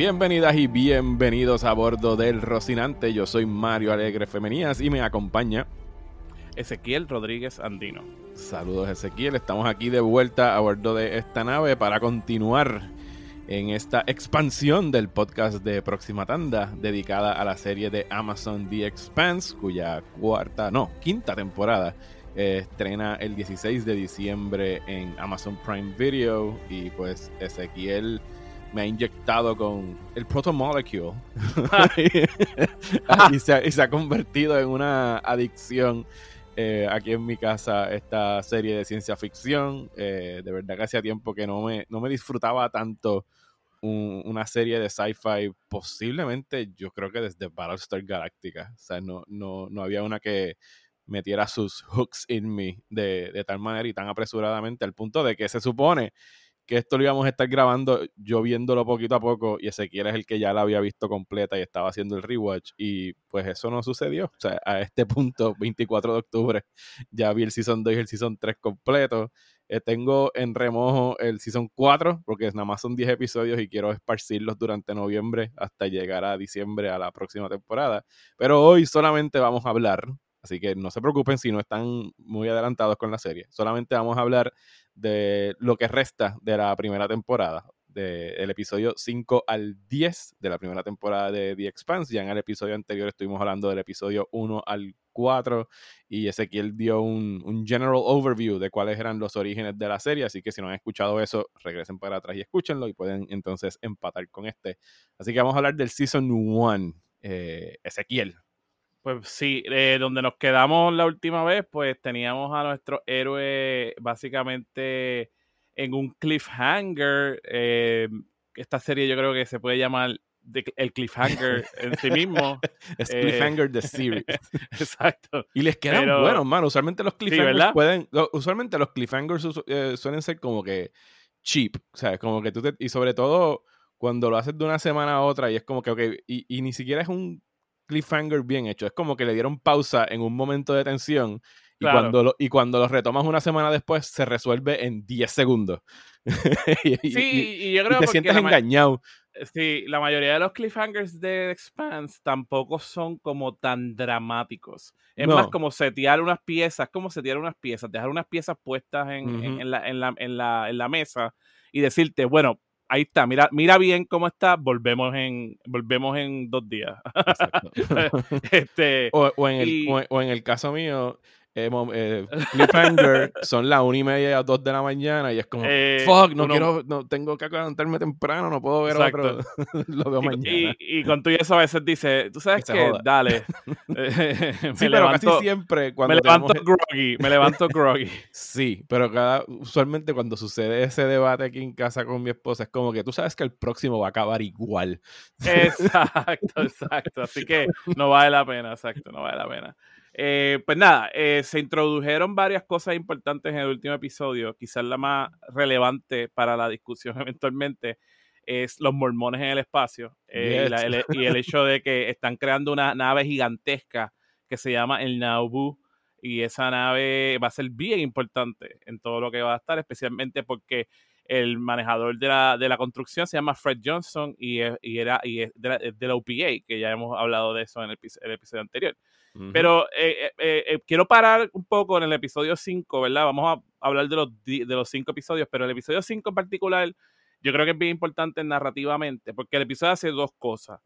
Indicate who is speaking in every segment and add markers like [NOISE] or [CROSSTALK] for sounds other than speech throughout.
Speaker 1: Bienvenidas y bienvenidos a bordo del Rocinante. Yo soy Mario Alegre Femenías y me acompaña
Speaker 2: Ezequiel Rodríguez Andino.
Speaker 1: Saludos Ezequiel, estamos aquí de vuelta a bordo de esta nave para continuar en esta expansión del podcast de Próxima Tanda dedicada a la serie de Amazon The Expanse, cuya cuarta, no, quinta temporada eh, estrena el 16 de diciembre en Amazon Prime Video y pues Ezequiel me ha inyectado con el protomolecule [LAUGHS] [LAUGHS] y, se, y, se, ha convertido en una adicción eh, aquí en mi casa esta serie de ciencia ficción. Eh, de verdad que hacía tiempo que no me, no me disfrutaba tanto un, una serie de sci-fi, posiblemente yo creo que desde Battlestar Galactica. O sea, no, no, no había una que metiera sus hooks in me de, de tal manera y tan apresuradamente al punto de que se supone que esto lo íbamos a estar grabando yo viéndolo poquito a poco y Ezequiel es el que ya la había visto completa y estaba haciendo el rewatch y pues eso no sucedió. O sea, a este punto, [LAUGHS] 24 de octubre, ya vi el Season 2 y el Season 3 completo. Eh, tengo en remojo el Season 4 porque nada más son 10 episodios y quiero esparcirlos durante noviembre hasta llegar a diciembre a la próxima temporada. Pero hoy solamente vamos a hablar Así que no se preocupen si no están muy adelantados con la serie. Solamente vamos a hablar de lo que resta de la primera temporada, del episodio 5 al 10 de la primera temporada de The Expanse. Ya en el episodio anterior estuvimos hablando del episodio 1 al 4 y Ezequiel dio un, un, general overview de cuáles eran los orígenes de la serie, así que si no han escuchado eso, regresen para atrás y escúchenlo y pueden entonces empatar con este. Así que vamos a hablar del Season 1. Eh, Ezequiel,
Speaker 2: pues sí, eh, donde nos quedamos la última vez, pues teníamos a nuestro héroe básicamente en un cliffhanger. Eh, esta serie yo creo que se puede llamar el cliffhanger en sí mismo. [LAUGHS]
Speaker 1: es cliffhanger de [LAUGHS] series.
Speaker 2: Exacto.
Speaker 1: Y les quedan buenos, mano. Usualmente los cliffhangers pueden. Usualmente los cliffhangers eh, suelen ser como que cheap. O sea, como que tú te. Y sobre todo cuando lo haces de una semana a otra y es como que, ok, y, y ni siquiera es un cliffhanger bien hecho. Es como que le dieron pausa en un momento de tensión y, cuando lo, y cuando lo retomas una semana después se resuelve en 10 segundos. [LAUGHS]
Speaker 2: y, sí, y, yo creo
Speaker 1: que te sientes engañado.
Speaker 2: Sí, la mayoría de los cliffhangers de Expanse tampoco son como tan dramáticos. Es más como setear unas piezas, como setear unas piezas, dejar unas piezas puestas en, en, la, en, la, en, la, en la mesa y decirte, bueno, ahí está, mira, mira bien cómo está, volvemos en, volvemos en dos días. [LAUGHS]
Speaker 1: este, o, en el, o, en el caso mío, eh, eh, [LAUGHS] Cliffhanger son las una y media a dos de la mañana y es como, eh, fuck, no quiero, no, tengo que levantarme temprano, no puedo ver otro, [LAUGHS] lo veo mañana.
Speaker 2: Y, con tú y eso a veces dice, tú sabes que, dale. [LAUGHS]
Speaker 1: sí, pero casi siempre cuando
Speaker 2: me levanto groggy, me levanto groggy.
Speaker 1: sí, pero cada, usualmente cuando sucede ese debate aquí en casa con mi esposa es como que tú sabes que el próximo va a acabar igual.
Speaker 2: Exacto, exacto. Así que no vale la pena, exacto, no vale la pena. Eh, pues nada, eh, se introdujeron varias cosas importantes en el último episodio. Quizás la más relevante para la discusión [LAUGHS] eventualmente es los mormones en el espacio eh, y, el, hecho de que están creando una nave gigantesca que se llama el Nauvoo y esa nave va a ser bien importante en todo lo que va a estar, especialmente porque el manejador de la, de la construcción se llama Fred Johnson y, y era y es de la, de la, OPA, que ya hemos hablado de eso en el, el episodio anterior. Pero eh, eh, eh, quiero parar un poco en el episodio 5, ¿verdad? Vamos a hablar de los, de los cinco episodios, pero el episodio 5 en particular yo creo que es bien importante narrativamente, porque el episodio hace dos cosas.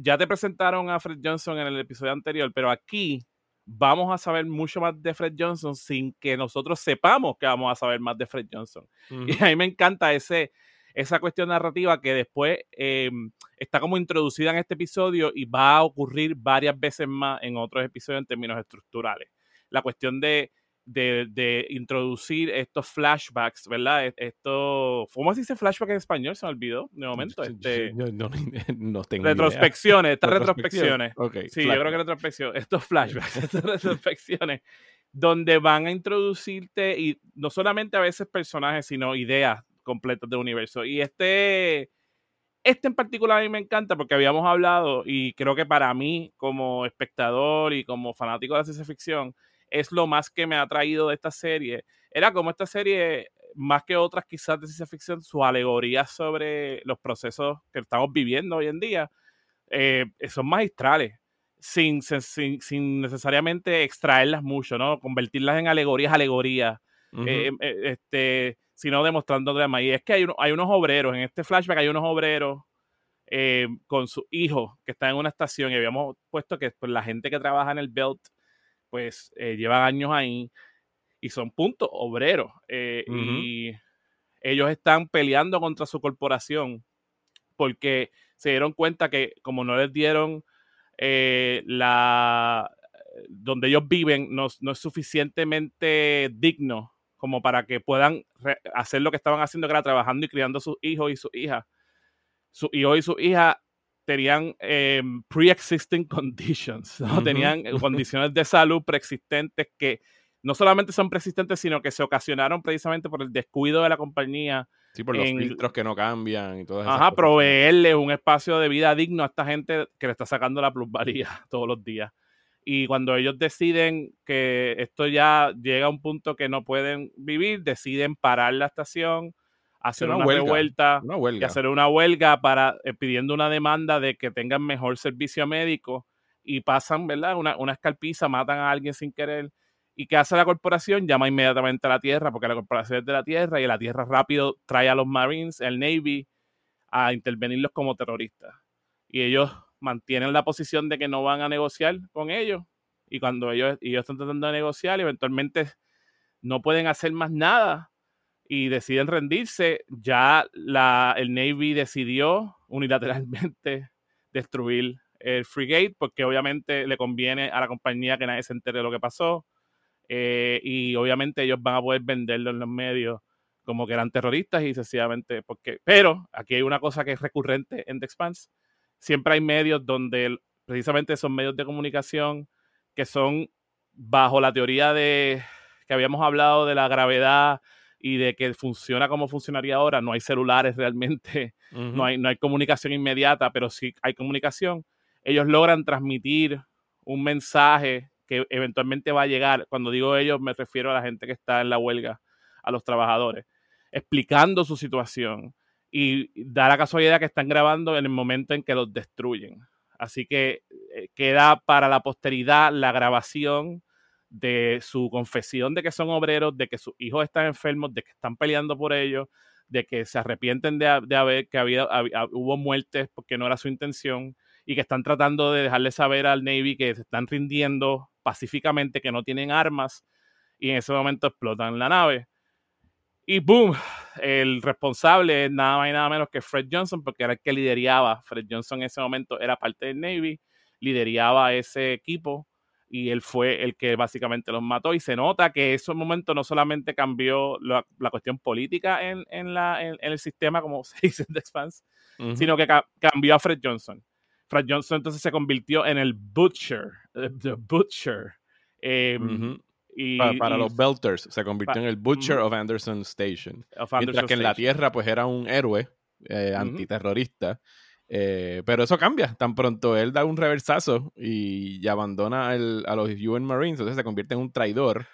Speaker 2: ya te presentaron a Fred Johnson en el episodio anterior, pero aquí vamos a saber mucho más de Fred Johnson sin que nosotros sepamos que vamos a saber más de Fred Johnson. [LAUGHS] Y a mí me encanta ese, esa cuestión narrativa que después em, está como introducida en este episodio y va a ocurrir varias veces más en otros episodios en términos estructurales. La cuestión de, de, introducir estos flashbacks, ¿verdad? E, esto, ¿cómo se dice flashback en español? Se me olvidó de momento. Este, [LAUGHS]
Speaker 1: no, tengo
Speaker 2: retrospecciones, estas retrospecciones. sí, yo creo que retrospecciones, estos flashbacks, [LAUGHS] estas retrospecciones, donde van a introducirte y no solamente a veces personajes, sino ideas completos del universo. Y este, este en particular a mí me encanta porque habíamos hablado y creo que para mí como espectador y como fanático de la ciencia ficción, es lo más que me ha traído de esta serie. Era como esta serie, más que otras quizás de ciencia ficción, su alegoría sobre los procesos que estamos viviendo hoy en día eh, son magistrales. Sin, sin, sin, necesariamente extraerlas mucho, ¿no? Convertirlas en alegorías, alegorías. Eh, eh, este, sino demostrando drama. Y es que hay, hay unos obreros, en este flashback hay unos obreros con su hijo que está en una estación y habíamos puesto que pues, la gente que trabaja en el Belt pues llevan años ahí y son puntos obreros. Y ellos están peleando contra su corporación porque se dieron cuenta que como no les dieron eh, la donde ellos viven no, es suficientemente digno como para que puedan hacer lo que estaban haciendo, que era trabajando y criando a sus hijos y sus hijas. Hijos y sus hijas tenían eh, pre-existing [LAUGHS] conditions, ¿no? tenían condiciones de salud preexistentes que no solamente son preexistentes, sino que se ocasionaron precisamente por el descuido de la compañía
Speaker 1: Sí, por los filtros que no cambian y todo eso.
Speaker 2: Ajá, proveerle un espacio de vida digno a esta gente que le está sacando la plusvalía [LAUGHS] todos los días. Y cuando ellos deciden que esto ya llega a un punto que no pueden vivir, deciden parar la estación, hacer una, revuelta y hacer una huelga para eh, pidiendo una demanda de que tengan mejor servicio médico y pasan, ¿verdad? Una, una escalpiza, matan a alguien sin querer ¿Y qué hace la corporación? Llama inmediatamente a la Tierra, porque la corporación es de la Tierra y la Tierra rápido trae a los Marines, el Navy, a intervenirlos como terroristas. Y ellos mantienen la posición de que no van a negociar con ellos. Y cuando ellos, ellos están tratando de negociar, eventualmente no pueden hacer más nada y deciden rendirse. Ya la, el Navy decidió unilateralmente [LAUGHS] destruir el frigate porque obviamente le conviene a la compañía que nadie se entere de lo que pasó eh, y obviamente ellos van a poder venderlo en los medios como que eran terroristas y sencillamente porque... Pero aquí hay una cosa que es recurrente en The Expanse. Siempre hay medios donde precisamente son medios de comunicación que son bajo la teoría de que habíamos hablado de la gravedad y de que funciona como funcionaría ahora. No hay celulares realmente, [LAUGHS] no, hay, no hay comunicación inmediata, pero sí hay comunicación. Ellos logran transmitir un mensaje que eventualmente va a llegar. Cuando digo ellos, me refiero a la gente que está en la huelga, a los trabajadores, explicando su situación. Y da la casualidad que están grabando en el momento en que los destruyen. Así que eh, queda para la posteridad la grabación de su confesión de que son obreros, de que sus hijos están enfermos, de que están peleando por ellos, de que se arrepienten de, haber que había, hubo muertes porque no era su intención y que están tratando de dejarle saber al Navy que se están rindiendo pacíficamente, que no tienen armas, y en ese momento explotan la nave. Y boom, el responsable es nada más y nada menos que Fred Johnson, porque era el que lideraba. Fred Johnson en ese momento era parte del Navy, lideraba ese equipo y él fue el que básicamente los mató. Y se nota que ese momento no solamente cambió la, cuestión política en, la, en, el sistema, como [LAUGHS] se dice en The Expanse, sino que cambió a Fred Johnson. Fred Johnson entonces se convirtió en el Butcher, eh, The Butcher. Em,
Speaker 1: y, para, los Belters, se convirtió en el Butcher of Anderson Station. Mientras que en la Tierra, pues era un héroe eh, antiterrorista. Eh, pero eso cambia. Tan pronto él da un reversazo y, abandona a los UN Marines, entonces se convierte en un traidor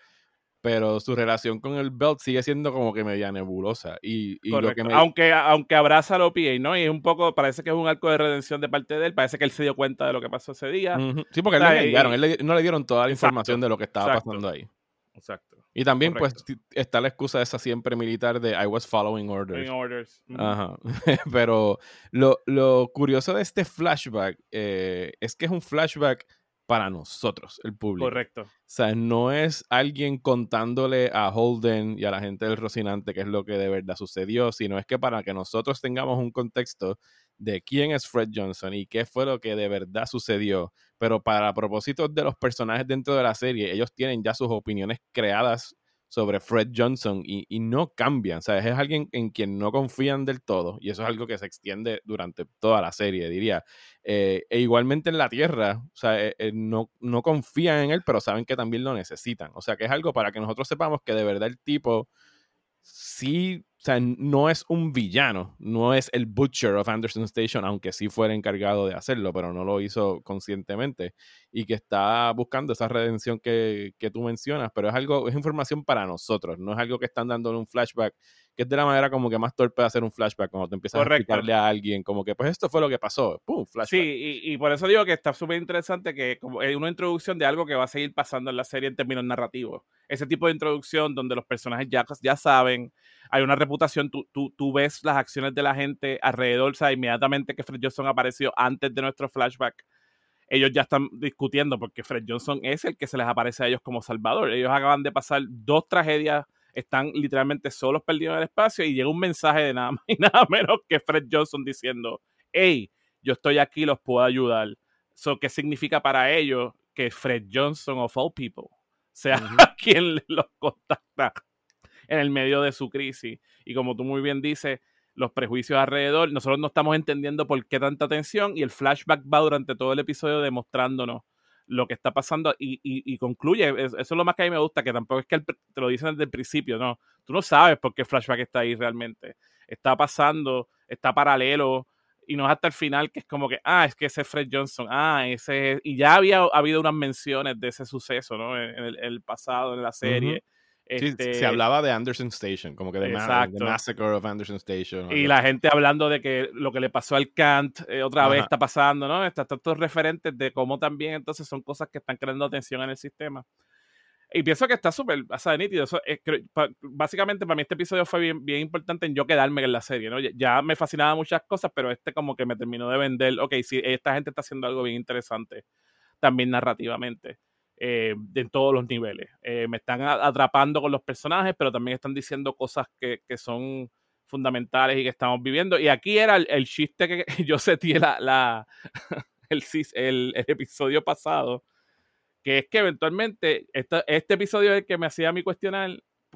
Speaker 1: pero su relación con el belt sigue siendo como que media nebulosa. Y,
Speaker 2: lo que aunque, aunque abraza a OPA, ¿no? Y es un poco, parece que es un arco de redención de parte de él, parece que él se dio cuenta de lo que pasó ese día.
Speaker 1: Sí, porque él, le no le dieron toda la información de lo que estaba pasando ahí.
Speaker 2: Exacto.
Speaker 1: Y también, pues, está la excusa esa siempre militar de I was following orders.
Speaker 2: orders.
Speaker 1: Ajá. [LAUGHS] Pero lo, lo, curioso de este flashback eh, es que es un flashback para nosotros, el público.
Speaker 2: Correcto. O
Speaker 1: sea, no es alguien contándole a Holden y a la gente del Rocinante qué es lo que de verdad sucedió, sino es que para que nosotros tengamos un contexto de quién es Fred Johnson y qué fue lo que de verdad sucedió. Pero para propósitos de los personajes dentro de la serie, ellos tienen ya sus opiniones creadas sobre Fred Johnson y, no cambian. O sea, es alguien en quien no confían del todo y eso es algo que se extiende durante toda la serie, diría. Eh, e igualmente en la Tierra, o sea, eh, eh, no, no confían en él, pero saben que también lo necesitan. O sea, que es algo para que nosotros sepamos que de verdad el tipo sí, o sea, no es un villano, no es el Butcher of Anderson Station, aunque sí fuera encargado de hacerlo, pero no lo hizo conscientemente y que está buscando esa redención que, que tú mencionas, pero es algo, es información para nosotros, no es algo que están dando en un flashback que es de la manera como que más torpe de hacer un flashback cuando te empiezas a explicarle a alguien como que pues esto fue lo que pasó, ¡pum! Flashback.
Speaker 2: Sí, y, por eso digo que está súper interesante que como es una introducción de algo que va a seguir pasando en la serie en términos narrativos. Ese tipo de introducción donde los personajes ya, ya saben, hay una reputación, tú, tú, tú ves las acciones de la gente alrededor, o sea, inmediatamente que Fred Johnson apareció antes de nuestro flashback ellos ya están discutiendo porque Fred Johnson es el que se les aparece a ellos como Salvador. Ellos acaban de pasar dos tragedias están literalmente solos perdidos en el espacio y llega un mensaje de nada [LAUGHS] más y nada menos que Fred Johnson diciendo, hey, yo estoy aquí, los puedo ayudar. So, ¿Qué significa para ellos que Fred Johnson of all people sea [LAUGHS] quien los contacta en el medio de su crisis? Y como tú muy bien dices, los prejuicios alrededor, nosotros no estamos entendiendo por qué tanta tensión y el flashback va durante todo el episodio demostrándonos lo que está pasando y, concluye. Eso es lo más que a mí me gusta, que tampoco es que te lo dicen desde el principio, no. Tú no sabes por qué Flashback está ahí realmente. Está pasando, está paralelo y no es hasta el final que es como que, ah, es que ese es Fred Johnson, ah, ese Y ya había habido unas menciones de ese suceso, ¿no? En el, pasado, en la serie.
Speaker 1: Este, se hablaba de Anderson Station, como que de, Massacre of Anderson Station.
Speaker 2: Y la gente hablando de que lo que le pasó al Kant eh, otra vez está pasando, ¿no? Están estos referentes de cómo también entonces son cosas que están creando tensión en el sistema. Y pienso que está súper, o sea, nítido. básicamente para mí este episodio fue bien, bien importante en yo quedarme en la serie, ¿no? Ya, me fascinaban muchas cosas, pero este como que me terminó de vender, ok, sí, esta gente está haciendo algo bien interesante también narrativamente. Eh, en todos los niveles. Eh, me están atrapando con los personajes, pero también están diciendo cosas que, que son fundamentales y que estamos viviendo. Y aquí era el, chiste que [LAUGHS] yo sentí la, la [LAUGHS] el, episodio pasado, que es que eventualmente este episodio es el que me hacía a mí cuestionar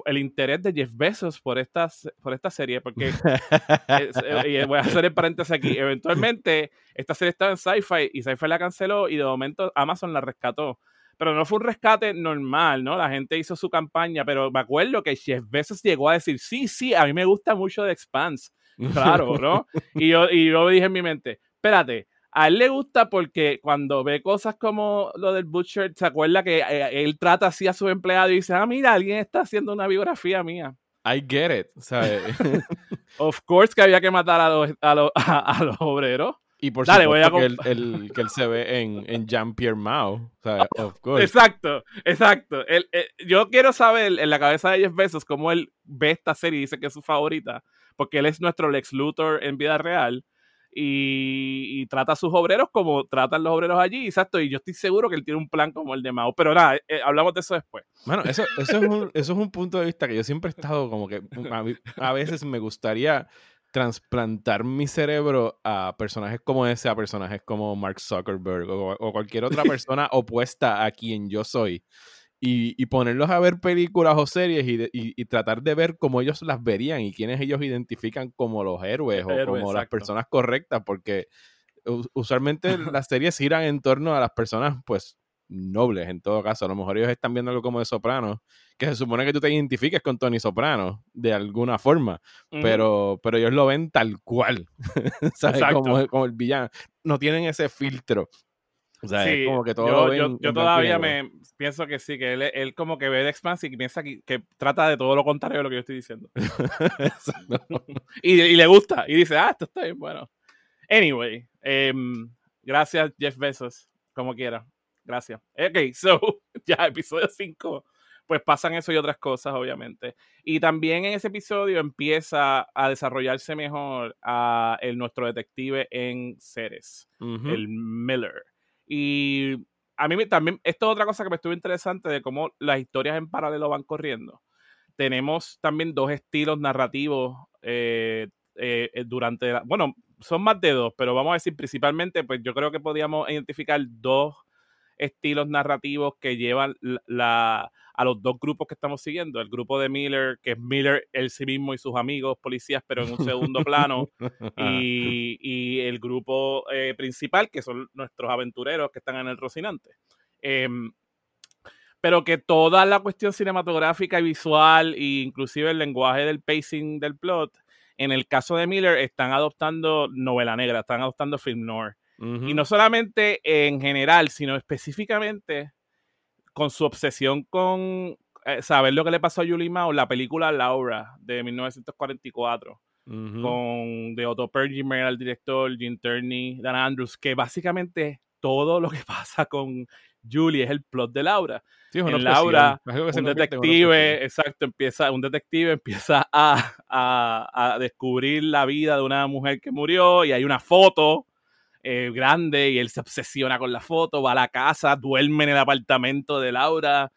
Speaker 2: el interés de Jeff Bezos por esta, por esta serie, porque [LAUGHS] voy a hacer el paréntesis aquí, eventualmente esta serie estaba en Sci-Fi y Sci-Fi la canceló y de momento Amazon la rescató pero no fue un rescate normal, ¿no? La gente hizo su campaña, pero me acuerdo que Jeff Bezos llegó a decir, sí, sí, a mí me gusta mucho The Expanse, claro, ¿no? [LAUGHS] y, yo, y yo dije en mi mente, espérate, a él le gusta porque cuando ve cosas como lo del Butcher, se acuerda que eh, él trata así a su empleado y dice, ah, mira, alguien está haciendo una biografía mía.
Speaker 1: I get it, ¿sabes? [LAUGHS]
Speaker 2: of course que había que matar a los, a los [LAUGHS] obreros.
Speaker 1: Y por Dale, supuesto voy a que, él, que él se ve en, en Jean-Pierre Mao. O sea, [LAUGHS] of course.
Speaker 2: Exacto, exacto. Eh, yo quiero saber en la cabeza de Jeff Bezos cómo él ve esta serie y dice que es su favorita. Porque él es nuestro Lex Luthor en vida real. Y, trata a sus obreros como tratan los obreros allí, exacto, y yo estoy seguro que él tiene un plan como el de Mao, pero nada, eh, hablamos de eso después.
Speaker 1: Bueno, eso, eso, es un, eso es un punto de vista que yo siempre he estado como que a veces me gustaría transplantar mi cerebro a personajes como ese, a personajes como Mark Zuckerberg o, cualquier otra [LAUGHS] persona opuesta a quien yo soy. Y, ponerlos a ver películas o series y, tratar de ver cómo ellos las verían y quiénes ellos identifican como los héroes o como las personas correctas, porque usualmente [LAUGHS] las series giran en torno a las personas, pues, nobles en todo caso. A lo mejor ellos están viendo algo como de Soprano, que se supone que tú te identifiques con Tony Soprano de alguna forma, pero, pero ellos lo ven tal cual, [LAUGHS] ¿sabes? Como, como, el villano. No tienen ese filtro. O sea, es como que todo
Speaker 2: yo, yo, todavía me pienso que sí, que él, él como que ve de Expanse y piensa que, que, trata de todo lo contrario de lo que yo estoy diciendo. [LAUGHS] [LAUGHS] y, y, le gusta, y dice, ah, esto está bien bueno. Anyway, em, gracias Jeff Bezos, como quiera. Gracias. Ok, [LAUGHS] so, ya, episodio 5, pues pasan eso y otras cosas, obviamente. Y también en ese episodio empieza a desarrollarse mejor a el, nuestro detective en Ceres, el Miller. Y a mí también, esto es otra cosa que me estuvo interesante de cómo las historias en paralelo van corriendo. Tenemos también dos estilos narrativos eh, eh, durante, la, bueno, son más de dos, pero vamos a decir principalmente, pues yo creo que podíamos identificar dos estilos narrativos que llevan la, a los dos grupos que estamos siguiendo. El grupo de Miller, que es Miller él sí mismo y sus amigos policías, pero en un segundo plano. [LAUGHS] Y, el grupo eh, principal, que son nuestros aventureros que están en el Rocinante. Em, pero que toda la cuestión cinematográfica y visual, e inclusive el lenguaje del pacing del plot, en el caso de Miller, están adoptando novela negra, están adoptando film noir. Y no solamente en general, sino específicamente con su obsesión con eh, saber lo que le pasó a Julie Mao, la película Laura de 1944, con de Otto Pergimer, el director, Jim Turney, Dan Andrews, que básicamente todo lo que [LAUGHS] pasa con Julie es el plot de Laura. en Laura, un detective, exacto, empieza, un detective empieza a, a, a, descubrir la vida de una mujer que murió y hay una foto eh, grande y él se obsesiona con la foto, va a la casa, duerme en el apartamento de Laura.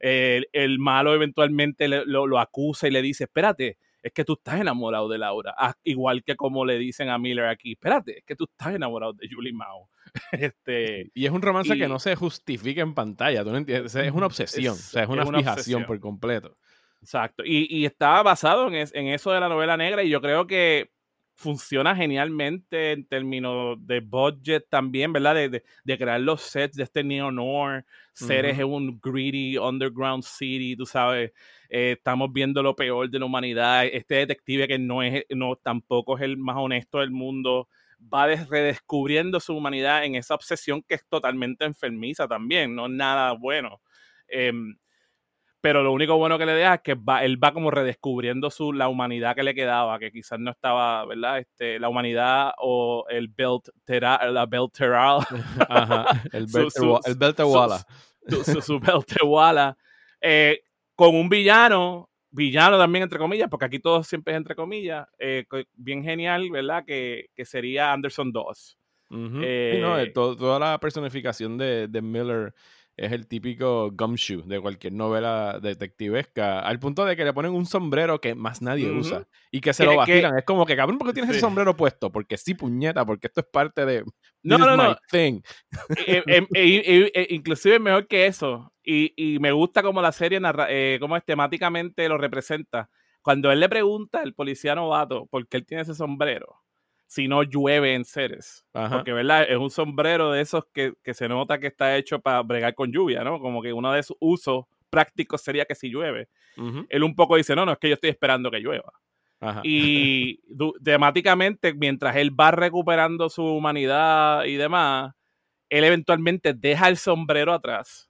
Speaker 2: el malo eventualmente lo, lo, acusa y le dice, espérate, es que tú estás enamorado de Laura. Ah, igual que como le dicen a Miller aquí, espérate, es que tú estás enamorado de Julie Mao. [LAUGHS] este,
Speaker 1: y es un romance que no se justifica en pantalla, ¿tú no entiendes? Es una obsesión, es, o sea, es una, fijación por completo.
Speaker 2: Exacto. Y, y está basado en, en, eso de la novela negra y yo creo que funciona genialmente en términos de budget también, ¿verdad? De, de, crear los sets de este neo-noir, seres en un greedy underground city, tú sabes. Eh, estamos viendo lo peor de la humanidad. Este detective que no es, no, tampoco es el más honesto del mundo, va redescubriendo su humanidad en esa obsesión que es totalmente enfermiza también, no es nada bueno. Em, pero lo único bueno que le deja es que va, él va como redescubriendo su, la humanidad que le quedaba, que quizás no estaba, ¿verdad? Este, la humanidad o el belt, la belteral. [LAUGHS]
Speaker 1: Ajá, el, [LAUGHS] beltewala.
Speaker 2: Su, su, beltewala. Eh, con un villano, villano también entre comillas, porque aquí todo siempre es entre comillas, eh, bien genial, ¿verdad? Que, que sería Anderson 2.
Speaker 1: Eh, no, toda la personificación de, de Miller es el típico gumshoe de cualquier novela detectivesca, al punto de que le ponen un sombrero que más nadie usa y que se lo vacilan. es como que, cabrón, ¿por qué tienes ese sombrero puesto? Porque sí, puñeta, porque esto es parte de.
Speaker 2: No, no, no. Thing. E, e, e, inclusive mejor que eso. Y, y, me gusta como la serie, narra, eh, como es temáticamente lo representa. Cuando él le pregunta al policía novato por qué él tiene ese sombrero si no llueve en Ceres. Porque, ¿verdad? Es un sombrero de esos que, se nota que está hecho para bregar con lluvia, ¿no? Como que uno de sus usos prácticos sería que si llueve. Él un poco dice, no, no, es que yo estoy esperando que llueva. Y [LAUGHS] temáticamente, mientras él va recuperando su humanidad y demás, él eventualmente deja el sombrero atrás.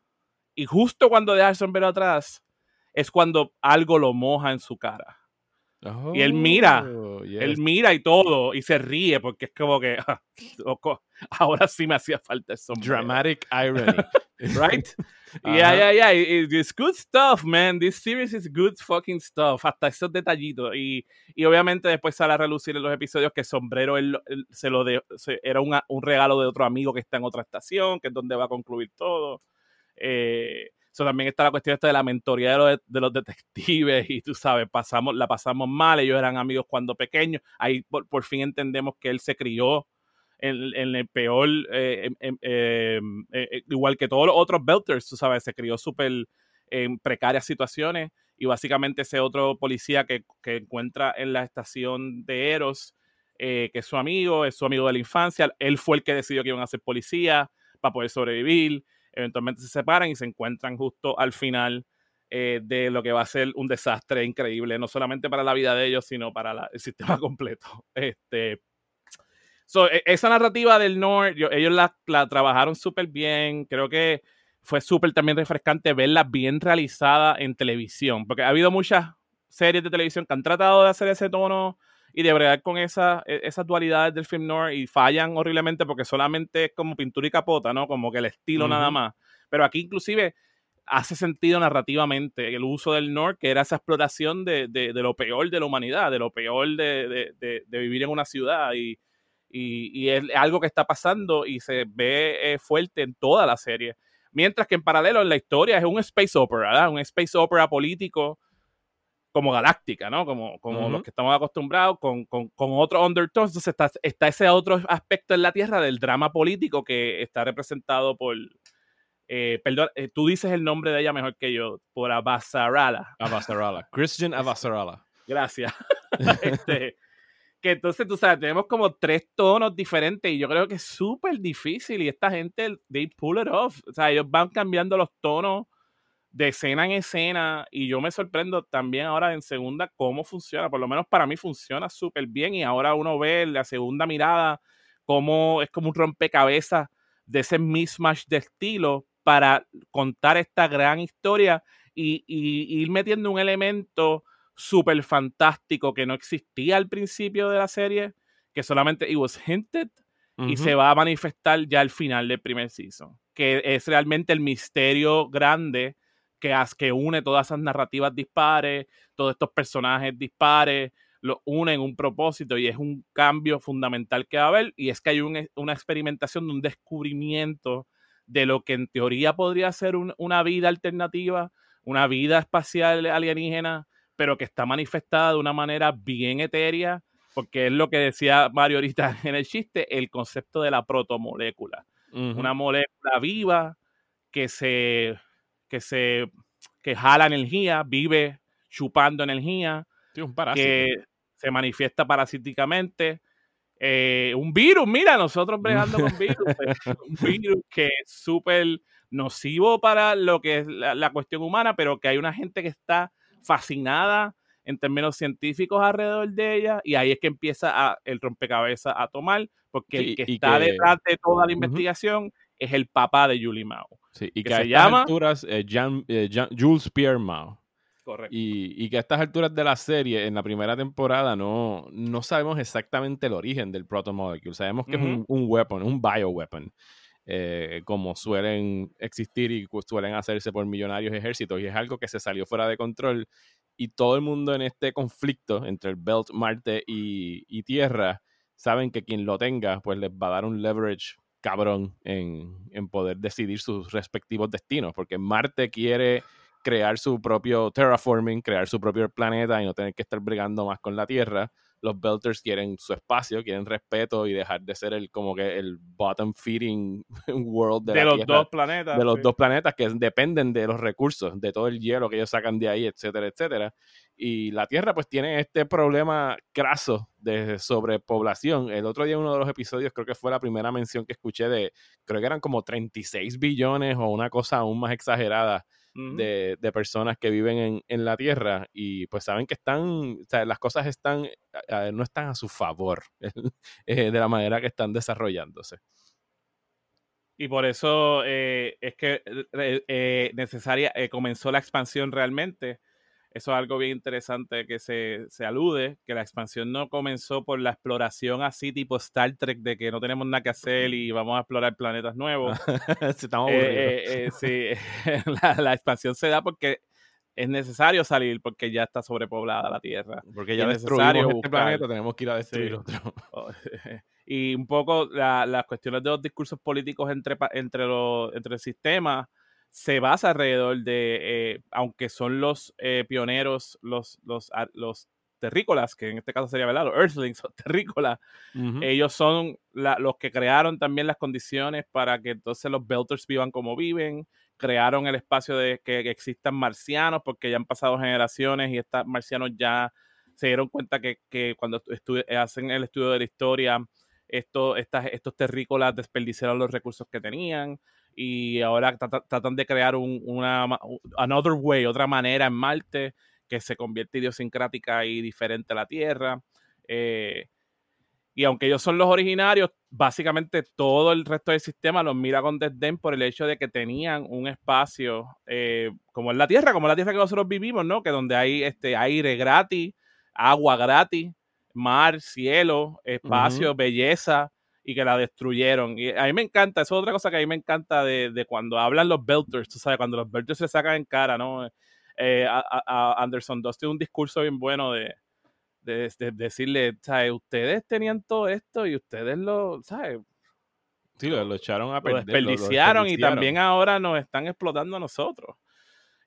Speaker 2: Y justo cuando deja el sombrero atrás, es cuando algo lo moja en su cara y él mira, él mira y todo, y se ríe porque es como que, [LAUGHS] ahora sí me hacía falta eso.
Speaker 1: Dramatic irony. [LAUGHS]
Speaker 2: right? Yeah, yeah, yeah. It's good stuff, man. This series is good fucking stuff. Hasta esos detallitos. Y, y obviamente después sale a relucir en los episodios que Sombrero él, se lo de, era un regalo de otro amigo que está en otra estación, que es donde va a concluir todo. Eh, también está la cuestión esta de la mentoría de los, de los, detectives y tú sabes, pasamos, la pasamos mal, ellos eran amigos cuando pequeños, ahí por, fin entendemos que él se crió en, el peor, eh, em, em, eh, eh, igual que todos los otros Belters, tú sabes, se crió súper en precarias situaciones y básicamente ese otro policía que, que encuentra en la estación de Eros, que es su amigo, es su amigo de la infancia, él fue el que decidió que iban a ser policía para poder sobrevivir eventualmente se separan y se encuentran justo al final eh, de lo que va a ser un desastre increíble, no solamente para la vida de ellos, sino para el sistema [LAUGHS] completo. Este, e, esa narrativa del North, ellos la, la trabajaron súper bien, creo que fue súper también refrescante verla bien realizada en televisión, porque ha habido muchas series de televisión que han tratado de hacer ese tono y de bregar con esa, e, esas dualidades del film noir y fallan horriblemente porque solamente es como pintura y capota, ¿no? Como que el estilo nada más. Pero aquí inclusive hace sentido narrativamente el uso del noir, que era esa explotación de, de, lo peor de la humanidad, de lo peor de, de vivir en una ciudad y, y, es algo que está pasando y se ve eh, fuerte en toda la serie. Mientras que en paralelo en la historia es un space opera, ¿verdad? Un space opera político como galáctica, ¿no? Como, como los que estamos acostumbrados, con, con, con otros undertones. Entonces está, está, ese otro aspecto en la Tierra del drama político que está representado por... Eh, perdón, eh, tú dices el nombre de ella mejor que yo, por Abasarala.
Speaker 1: Abasarala. Christian [LAUGHS] Abasarala.
Speaker 2: Gracias. [LAUGHS] [LAUGHS] este, que entonces, tú sabes, tenemos como tres tonos diferentes y yo creo que es súper difícil y esta gente, they pull it off. O sea, ellos van cambiando los tonos de escena en escena y yo me sorprendo también ahora en segunda cómo funciona, por lo menos para mí funciona súper bien y ahora uno ve la segunda mirada cómo es como un rompecabezas de ese mismatch de estilo para contar esta gran historia y, ir metiendo un elemento súper fantástico que no existía al principio de la serie, que solamente it was hinted y se va a manifestar ya al final del primer season, que es realmente el misterio grande que, que une todas esas narrativas dispares, todos estos personajes dispares, lo une en un propósito y es un cambio fundamental que va a haber y es que hay una experimentación de un descubrimiento de lo que en teoría podría ser una vida alternativa, una vida espacial alienígena, pero que está manifestada de una manera bien etérea, porque es lo que decía Mario ahorita [LAUGHS] en el chiste, el concepto de la protomolécula. Una molécula viva que se, que se que jala energía, vive chupando energía,
Speaker 1: un
Speaker 2: que se manifiesta parasíticamente. Eh, un virus, mira, nosotros bregando con virus, pues, [LAUGHS] un virus que es súper nocivo para lo que es la, cuestión humana, pero que hay una gente que está fascinada en términos científicos alrededor de ella, y ahí es que empieza el rompecabezas a tomar, porque el que está detrás de toda la investigación es el papá de Julie Mao.
Speaker 1: Sí, y que, se llama alturas, eh, eh, Jules Pierre Mao. Correcto. Y, que a estas alturas de la serie, en la primera temporada, no, no sabemos exactamente el origen del protomolecule. Sabemos que es un, un weapon, un bioweapon. Eh, como suelen existir y suelen hacerse por millonarios ejércitos, y es algo que se salió fuera de control. Y todo el mundo en este conflicto entre el Belt, Marte y, Tierra saben que quien lo tenga, pues les va a dar un leverage cabrón en, en poder decidir sus respectivos destinos, porque Marte quiere crear su propio terraforming, crear su propio planeta y no tener que estar brigando más con la Tierra. Los Belters quieren su espacio, quieren respeto y dejar de ser el como que el bottom feeding [LAUGHS] world
Speaker 2: de, los dos planetas.
Speaker 1: De los dos planetas que dependen de los recursos, de todo el hielo que ellos sacan de ahí, etcétera, etcétera. Y la Tierra pues tiene este problema craso de sobrepoblación. El otro día uno de los episodios creo que fue la primera mención que escuché de, creo que eran como 36 billones o una cosa aún más exagerada de, personas que viven en, la Tierra y pues saben que están, o sea, las cosas están, no están a su favor [LAUGHS] eh, de la manera que están desarrollándose.
Speaker 2: Y por eso eh, es que eh, necesaria comenzó la expansión realmente eso es algo bien interesante que se, alude, que la expansión no comenzó por la exploración así tipo Star Trek de que no tenemos nada que hacer y vamos a explorar planetas nuevos. [LAUGHS]
Speaker 1: Estamos eh,
Speaker 2: eh, sí, [LAUGHS] la, expansión se da porque es necesario salir porque ya está sobrepoblada la Tierra.
Speaker 1: Porque ya es necesario este planeta, tenemos que ir a destruir otro. [LAUGHS]
Speaker 2: Oh, y un poco las cuestiones de los discursos políticos entre, entre, los, entre el sistema se basa alrededor de, eh, aunque son los eh, pioneros, los, los, los terrícolas, que en este caso sería, ¿verdad? Los Earthlings, [LAUGHS] los terrícolas, ellos son los que crearon también las condiciones para que entonces los Belters vivan como viven, crearon el espacio de que, existan marcianos, porque ya han pasado generaciones y estos marcianos ya se dieron cuenta que, que cuando hacen el estudio de la historia, esto, estas, estos terrícolas desperdiciaron los recursos que tenían y ahora tratan de crear un, una another way, otra manera en Marte que se convierte idiosincrática y diferente a la Tierra. Eh, y aunque ellos son los originarios, básicamente todo el resto del sistema los mira con desdén por el hecho de que tenían un espacio eh, como en la Tierra, como la Tierra que nosotros vivimos, ¿no? Que donde hay este aire gratis, agua gratis, mar, cielo, espacio, belleza, y que la destruyeron. Y a mí me encanta, eso es otra cosa que a mí me encanta de, cuando hablan los Belters, tú sabes, cuando los Belters se sacan en cara, ¿no? Eh, a, Anderson Dust tiene un discurso bien bueno de, de, decirle, ¿sabes? Ustedes tenían todo esto y ustedes lo, ¿sabes?
Speaker 1: Sí, lo, echaron a perder.
Speaker 2: Lo desperdiciaron, y también ahora nos están explotando a nosotros.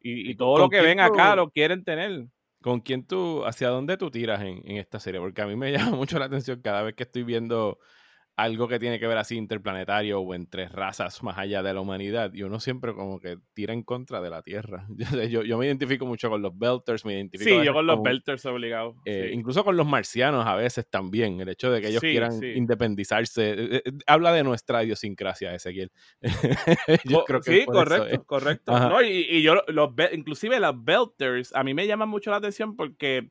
Speaker 2: Y, todo lo que ven acá lo quieren tener.
Speaker 1: ¿Con quién tú, hacia dónde tú tiras en, en, esta serie? Porque a mí me [LAUGHS] llama mucho la atención cada vez que estoy viendo algo que tiene que ver así interplanetario o entre razas más allá de la humanidad, y uno siempre como que tira en contra de la Tierra. [LAUGHS] Yo, yo me identifico mucho con los Belters, me identifico...
Speaker 2: Sí, yo con los Belters obligado.
Speaker 1: Eh, incluso con los marcianos a veces también, el hecho de que ellos quieran independizarse, eh, eh, habla de nuestra idiosincrasia, Ezequiel. [LAUGHS]
Speaker 2: yo creo que sí, correcto, correcto. y, yo, los, inclusive los Belters, a mí me llaman mucho la atención porque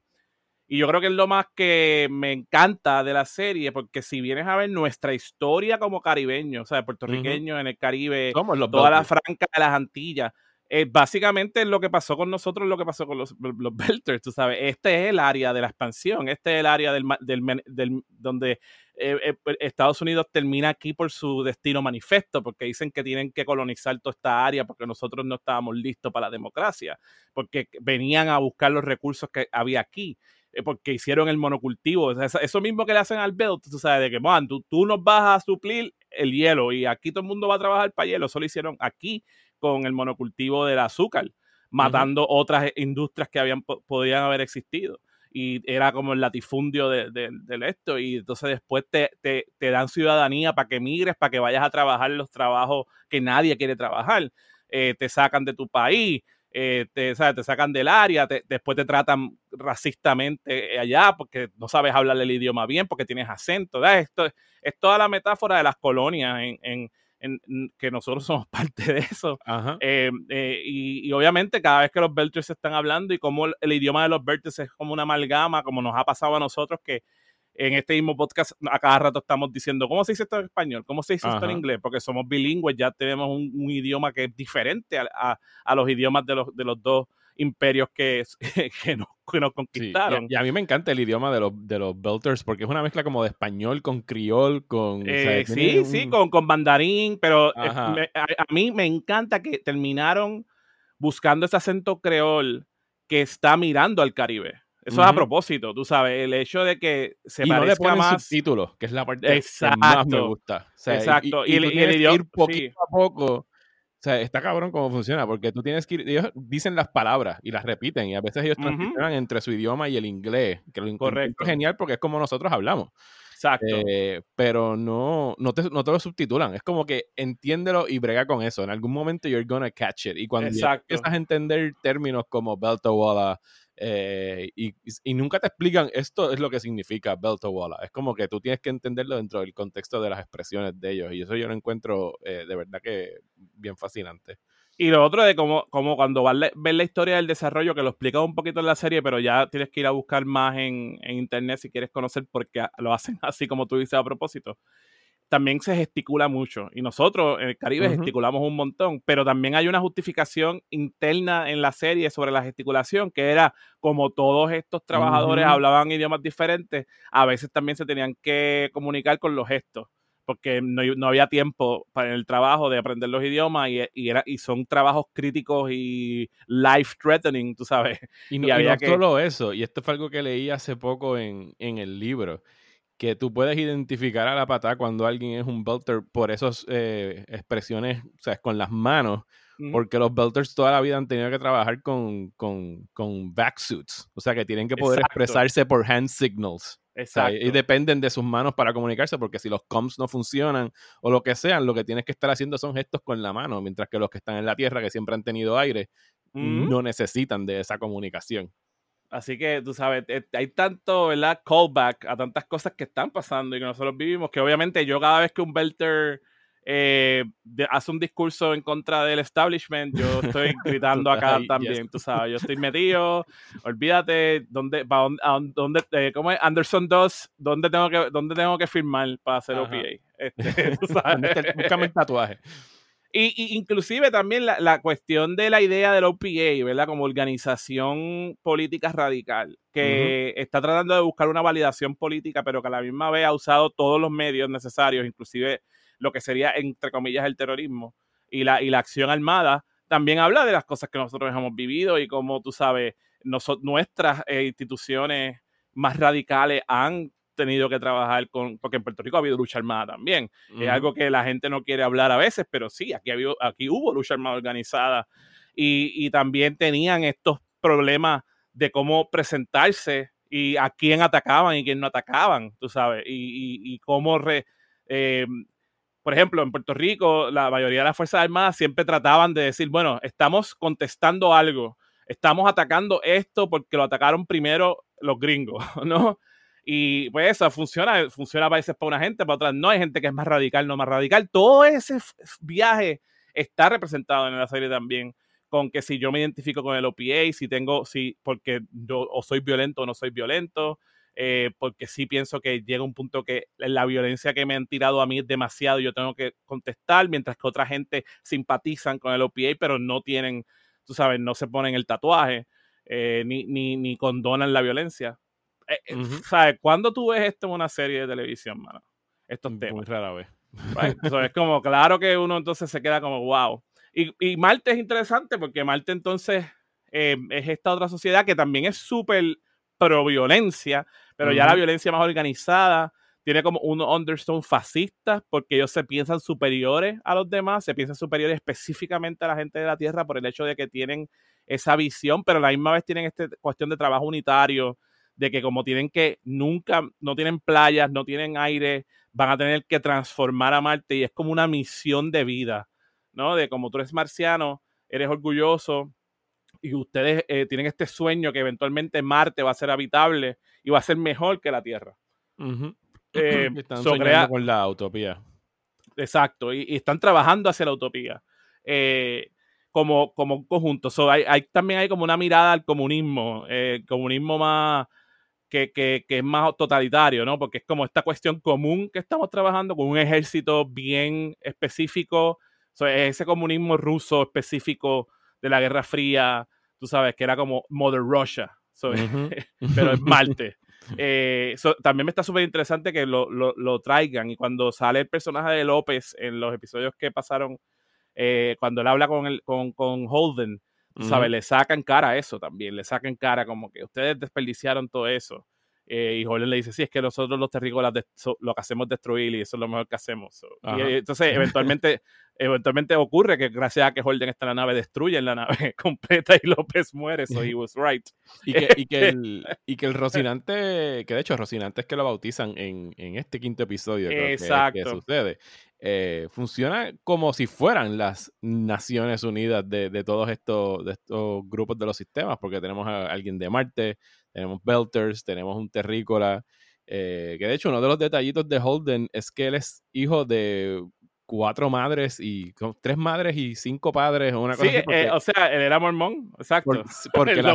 Speaker 2: y yo creo que es lo más que me encanta de la serie, porque si vienes a ver nuestra historia como caribeños, o sea, puertorriqueños en el Caribe, toda la franca de las Antillas, eh, básicamente lo que pasó con nosotros, lo que pasó con los, los Belters, tú sabes. Este es el área de la expansión, este es el área del, del, donde eh, eh, pues, Estados Unidos termina aquí por su destino manifiesto, porque dicen que tienen que colonizar toda esta área porque nosotros no estábamos listos para la democracia, porque venían a buscar los recursos que había aquí. Eh, porque hicieron el monocultivo. eso mismo que le hacen al belt, tú sabes, de que, man, tú, tú, nos vas a suplir el hielo y aquí todo el mundo va a trabajar para hielo. Eso lo hicieron aquí con el monocultivo del azúcar, matando otras industrias que habían, podrían haber existido. Y era como el latifundio de, del esto. Y entonces después te, te, te dan ciudadanía para que migres, para que vayas a trabajar los trabajos que nadie quiere trabajar. Eh, te sacan de tu país eh, te, te, sacan del área, después te tratan racistamente allá porque no sabes hablar el idioma bien, porque tienes acento. Esto es toda la metáfora de las colonias en, que nosotros [LAUGHS] somos parte de eso. Eh, eh, y, obviamente cada vez que los Belters están hablando y como el, idioma de los Belters es como una amalgama, como nos ha pasado a nosotros, que en este mismo podcast a cada rato estamos diciendo, ¿cómo se dice esto en español? ¿Cómo se dice esto en inglés? Porque somos bilingües, ya tenemos un, idioma que es diferente a, los idiomas de los, de los dos imperios que, [LAUGHS] que, nos, conquistaron.
Speaker 1: y, a, mí me encanta el idioma de los, de los Belters porque es una mezcla como de español con criol, con...
Speaker 2: Eh, sí, sí, con, con mandarín, pero eh, a, a, mí me encanta que terminaron buscando ese acento creol que está mirando al Caribe. Eso es a propósito, tú sabes, el hecho de que se y parezca no le más
Speaker 1: subtítulos, que es la parte exacto, que más me gusta.
Speaker 2: exacto, y, el, idioma ir
Speaker 1: poquito a poco. O sea, está cabrón cómo funciona, porque tú tienes que ir, ellos dicen las palabras y las repiten, y a veces ellos transicionan entre su idioma y el inglés, que lo Correcto. es genial porque es como nosotros hablamos.
Speaker 2: Exacto.
Speaker 1: Eh, pero no, no, te, no te lo subtitulan. Es como que entiéndelo y brega con eso. En algún momento you're gonna catch it. Y cuando empiezas a entender términos como Beltawala, eh, y, y, nunca te explican esto es lo que significa Beltawala. Es como que tú tienes que entenderlo dentro del contexto de las expresiones de ellos. Y eso yo lo encuentro eh, de verdad que bien fascinante.
Speaker 2: Y lo otro de como, como cuando vas a ver la historia del desarrollo, que lo explica un poquito en la serie, pero ya tienes que ir a buscar más en, en internet si quieres conocer porque lo hacen [LAUGHS] así como tú dices a propósito también se gesticula mucho. Y nosotros en el Caribe gesticulamos un montón, pero también hay una justificación interna en la serie sobre la gesticulación, que era como todos estos trabajadores hablaban idiomas diferentes, a veces también se tenían que comunicar con los gestos porque no, había tiempo para el trabajo de aprender los idiomas y, era, y son trabajos críticos y life threatening, tú sabes.
Speaker 1: Y [LAUGHS] no, había solo eso, y esto fue algo que leí hace poco en, en el libro, que tú puedes identificar a la patada cuando alguien es un belter por esas eh, expresiones, o sea, con las manos, porque los belters toda la vida han tenido que trabajar con, con, con suits, o sea, que tienen que poder expresarse por hand signals. Exacto. y dependen de sus manos para comunicarse, porque si los comms no funcionan o lo que sean, lo que tienes que estar haciendo son gestos con la mano, mientras que los que están en la tierra, que siempre han tenido aire, no necesitan de esa comunicación.
Speaker 2: Así que, tú sabes, eh, hay tanto, ¿verdad? Callback a tantas cosas que están pasando y que nosotros vivimos, que obviamente yo cada vez que un Belter eh, hace un discurso en contra del establishment, yo estoy [LAUGHS] gritando acá también, tú sabes, yo estoy metido, olvídate, ¿dónde, dónde, eh, ¿cómo es? Anderson 2, ¿dónde tengo que, dónde tengo que firmar para hacer OPA? [LAUGHS] Este, [LAUGHS]
Speaker 1: tú sabes. Búscame el tatuaje.
Speaker 2: Y, inclusive también la, cuestión de la idea del OPA, ¿verdad? Como organización política radical, que está tratando de buscar una validación política, pero que a la misma vez ha usado todos los medios necesarios, inclusive lo que sería, entre comillas, el terrorismo y la, y la acción armada, también habla de las cosas que nosotros hemos vivido y cómo, tú sabes, nuestras eh, instituciones más radicales han tenido que trabajar con, porque en Puerto Rico ha habido lucha armada también. Es algo que la gente no quiere hablar a veces, pero sí, aquí, habido, aquí hubo lucha armada organizada y, también tenían estos problemas de cómo presentarse y a quién atacaban y quién no atacaban, tú sabes, y, cómo Eh, por ejemplo, en Puerto Rico, la mayoría de las Fuerzas Armadas siempre trataban de decir, bueno, estamos contestando algo, estamos atacando esto porque lo atacaron primero los gringos, [LAUGHS] ¿no? Y pues eso funciona, funciona a veces para una gente, para otras no. Hay gente que es más radical, no más radical. Todo ese viaje está representado en la serie también. Con que si yo me identifico con el OPA, si tengo, si, porque yo o soy violento o no soy violento, eh, porque sí pienso que llega un punto que la violencia que me han tirado a mí es demasiado, yo tengo que contestar, mientras que otra gente simpatizan con el OPA, pero no tienen, tú sabes, no se ponen el tatuaje, eh, ni, ni, ni, condonan la violencia. Eh, ¿Sabes? ¿Cuándo tú ves esto en una serie de televisión, mano? Estos temas.
Speaker 1: Muy rara vez. [LAUGHS]
Speaker 2: es como, claro que uno entonces se queda como, wow. Y, y Marte es interesante porque Marte entonces es esta otra sociedad que también es súper pro violencia, pero ya la violencia más organizada tiene como unos understone fascistas porque ellos se piensan superiores a los demás, se piensan superiores específicamente a la gente de la Tierra por el hecho de que tienen esa visión, pero a la misma vez tienen esta cuestión de trabajo unitario, de que como tienen que nunca, no tienen playas, no tienen aire, van a tener que transformar a Marte y es como una misión de vida, ¿no? De como tú eres marciano, eres orgulloso, y ustedes eh, tienen este sueño que eventualmente Marte va a ser habitable y va a ser mejor que la Tierra. [CLEARS THROAT]
Speaker 1: Eh, están con la utopía.
Speaker 2: Exacto, y, están trabajando hacia la utopía eh, como, como un conjunto. hay, también hay como una mirada al comunismo, comunismo más que, que, que, es más totalitario, ¿no? Porque es como esta cuestión común que estamos trabajando con un ejército bien específico, ese comunismo ruso específico de la Guerra Fría, tú sabes, que era como Mother Russia, [LAUGHS] pero es Marte. [LAUGHS] Eh, también me está súper interesante que lo, lo, traigan y cuando sale el personaje de López en los episodios que pasaron, eh, cuando él habla con, el, con, con Holden, sabes, le sacan cara a eso también, le sacan cara como que ustedes desperdiciaron todo eso. Eh, y Holden le dice, sí, es que nosotros los terrícolas lo que hacemos es destruir y eso es lo mejor que hacemos. y, entonces, [LAUGHS] eventualmente, eventualmente ocurre que gracias a que Holden está en la nave, destruyen la nave [LAUGHS] completa y López muere, so he [LAUGHS] was right.
Speaker 1: Y que, y que, el, y que el Rocinante, que de hecho Rocinante es que lo bautizan en, en este quinto episodio Exacto. Que, sucede, eh, funciona como si fueran las Naciones Unidas de, de, todos estos, de estos grupos de los sistemas, porque tenemos a alguien de Marte, tenemos Belters, tenemos un terrícola. Eh, que de hecho, uno de los detallitos de Holden es que él es hijo de cuatro madres y tres madres y cinco padres o una cosa
Speaker 2: sí, eh, o sea, él era mormón, exacto. porque, [LAUGHS] la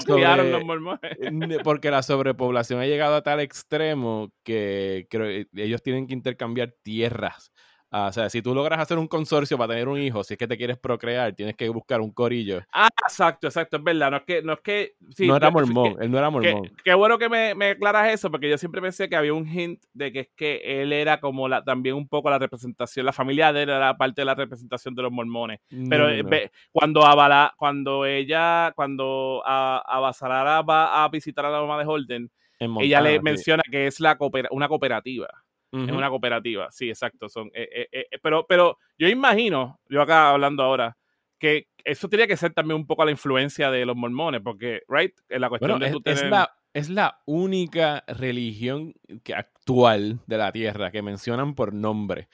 Speaker 1: porque la sobrepoblación ha llegado a tal extremo que creo, ellos tienen que intercambiar tierras Ah, o sea, si tú logras hacer un consorcio para tener un hijo, si es que te quieres procrear, tienes que buscar un corillo.
Speaker 2: Ah, exacto, exacto, es verdad. No es que. No, es que,
Speaker 1: no era mormón, él no era mormón.
Speaker 2: Qué bueno que me, me, aclaras eso, porque yo siempre pensé que había un hint de que es que él era como la, también un poco la representación, la familia de él era parte de la representación de los mormones. Pero eh, cuando Avala, cuando ella, cuando Abasalara va a visitar a la mamá de Holden, ella le menciona que es la una cooperativa. Es una cooperativa, sí, exacto. Son, eh, eh, eh, pero, pero yo imagino, yo acá hablando ahora, que eso tiene que ser también un poco la influencia de los mormones, porque, right, la cuestión
Speaker 1: de es, la, es la única religión que, actual de la Tierra que mencionan por nombre.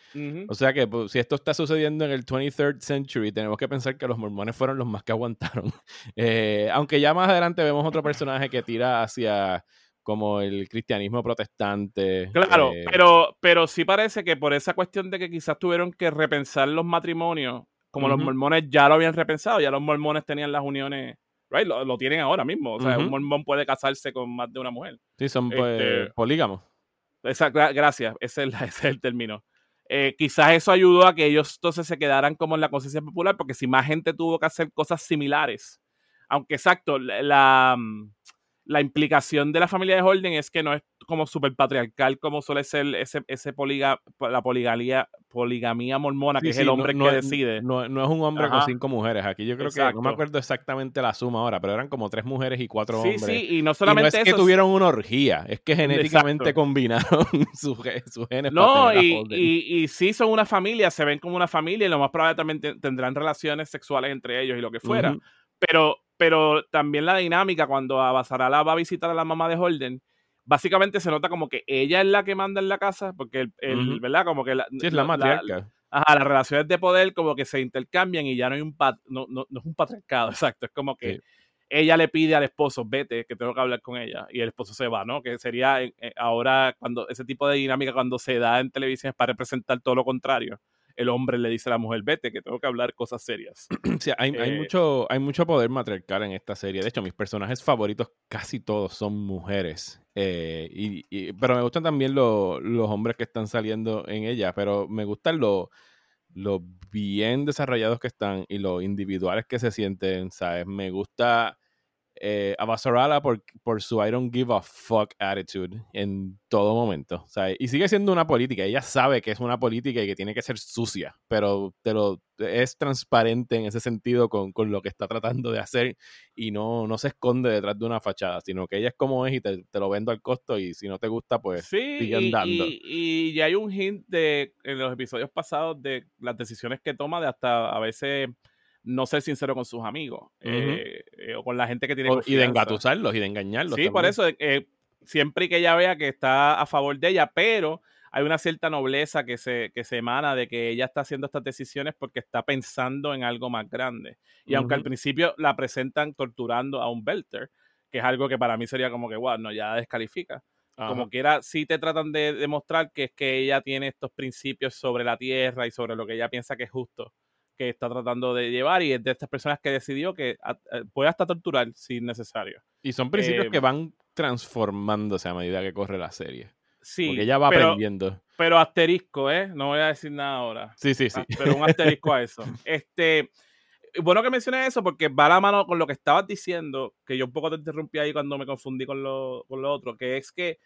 Speaker 1: O sea que pues, si esto está sucediendo en el 23rd century, tenemos que pensar que los mormones fueron los más que aguantaron. [LAUGHS] aunque ya más adelante vemos otro personaje que tira hacia como el cristianismo protestante.
Speaker 2: Claro, eh, pero, pero sí parece que por esa cuestión de que quizás tuvieron que repensar los matrimonios, como los mormones ya lo habían repensado, ya los mormones tenían las uniones, right, lo, tienen ahora mismo. O sea, un mormón puede casarse con más de una mujer.
Speaker 1: Sí, son pues, este, polígamos.
Speaker 2: gracias, [LAUGHS] ese es, el término. Eh, quizás eso ayudó a que ellos entonces se quedaran como en la conciencia popular, porque si más gente tuvo que hacer cosas similares, aunque exacto, la mm, la implicación de la familia de Holden es que no es como súper patriarcal como suele ser ese, ese poliga, la poligamía, poligamía mormona, que es el hombre que decide.
Speaker 1: No, es un hombre con cinco mujeres. Aquí yo creo que, no me acuerdo exactamente la suma ahora, pero eran como tres mujeres y cuatro hombres.
Speaker 2: Sí, sí, y no solamente
Speaker 1: es que tuvieron una orgía, es que genéticamente combinaron [LAUGHS] sus, genes.
Speaker 2: No, y, y, y, sí son una familia, se ven como una familia y lo más probable también tendrán relaciones sexuales entre ellos y lo que fuera. Pero pero también la dinámica cuando Abasarala va a visitar a la mamá de Holden, básicamente se nota como que ella es la que manda en la casa, porque el, ¿verdad? Como que la,
Speaker 1: sí, es la, matriarca.
Speaker 2: ajá, las relaciones de poder como que se intercambian y ya no hay un no, no, es un patriarcado, [LAUGHS] exacto, es como que ella le pide al esposo, vete, que tengo que hablar con ella, y el esposo se va, ¿no? Que sería eh, eh, ahora cuando ese tipo de dinámica cuando se da en televisión es para representar todo lo contrario el hombre le dice a la mujer, vete, que tengo que hablar cosas serias. [CLEARS THROAT]
Speaker 1: Sí, hay, hay, eh, mucho, hay mucho poder matriarcal en esta serie. De hecho, mis personajes favoritos casi todos son mujeres. Eh, y, pero me gustan también los hombres que están saliendo en ella. Pero me gustan los lo bien desarrollados que están y los individuales que se sienten, ¿sabes? Me gusta eh, a Basarala por, por, su I don't give a fuck attitude en todo momento. Y sigue siendo una política. Ella sabe que es una política y que tiene que ser sucia, pero, pero es transparente en ese sentido con, con, lo que está tratando de hacer y no, no se esconde detrás de una fachada, sino que ella es como es y te, te lo vendo al costo y si no te gusta, pues sigue andando.
Speaker 2: Y, y, ya hay un hint de, en los episodios pasados de las decisiones que toma de hasta a veces no ser sincero con sus amigos eh, eh, o con la gente que tiene
Speaker 1: Y de engatusarlos y de engañarlos.
Speaker 2: Sí, por eso, eh, siempre que ella vea que está a favor de ella, pero hay una cierta nobleza que se, que se emana de que ella está haciendo estas decisiones porque está pensando en algo más grande. Y aunque al principio la presentan torturando a un Belter, que es algo que para mí sería como que, wow, no, ya descalifica. Como quiera, sí te tratan de demostrar que es que ella tiene estos principios sobre la tierra y sobre lo que ella piensa que es justo que está tratando de llevar y es de estas personas que decidió que eh, puede hasta torturar si necesario.
Speaker 1: Y son principios que em, van transformándose a medida que corre la serie. Sí. Porque ella va aprendiendo.
Speaker 2: Pero asterisco, ¿eh? No voy a decir nada ahora.
Speaker 1: Sí, sí, sí.
Speaker 2: Ah, pero un asterisco a [LAUGHS] eso. Este, bueno que mencioné eso porque va a la mano con lo que estabas diciendo, que yo un poco te interrumpí ahí cuando me confundí con lo, con lo otro, que es que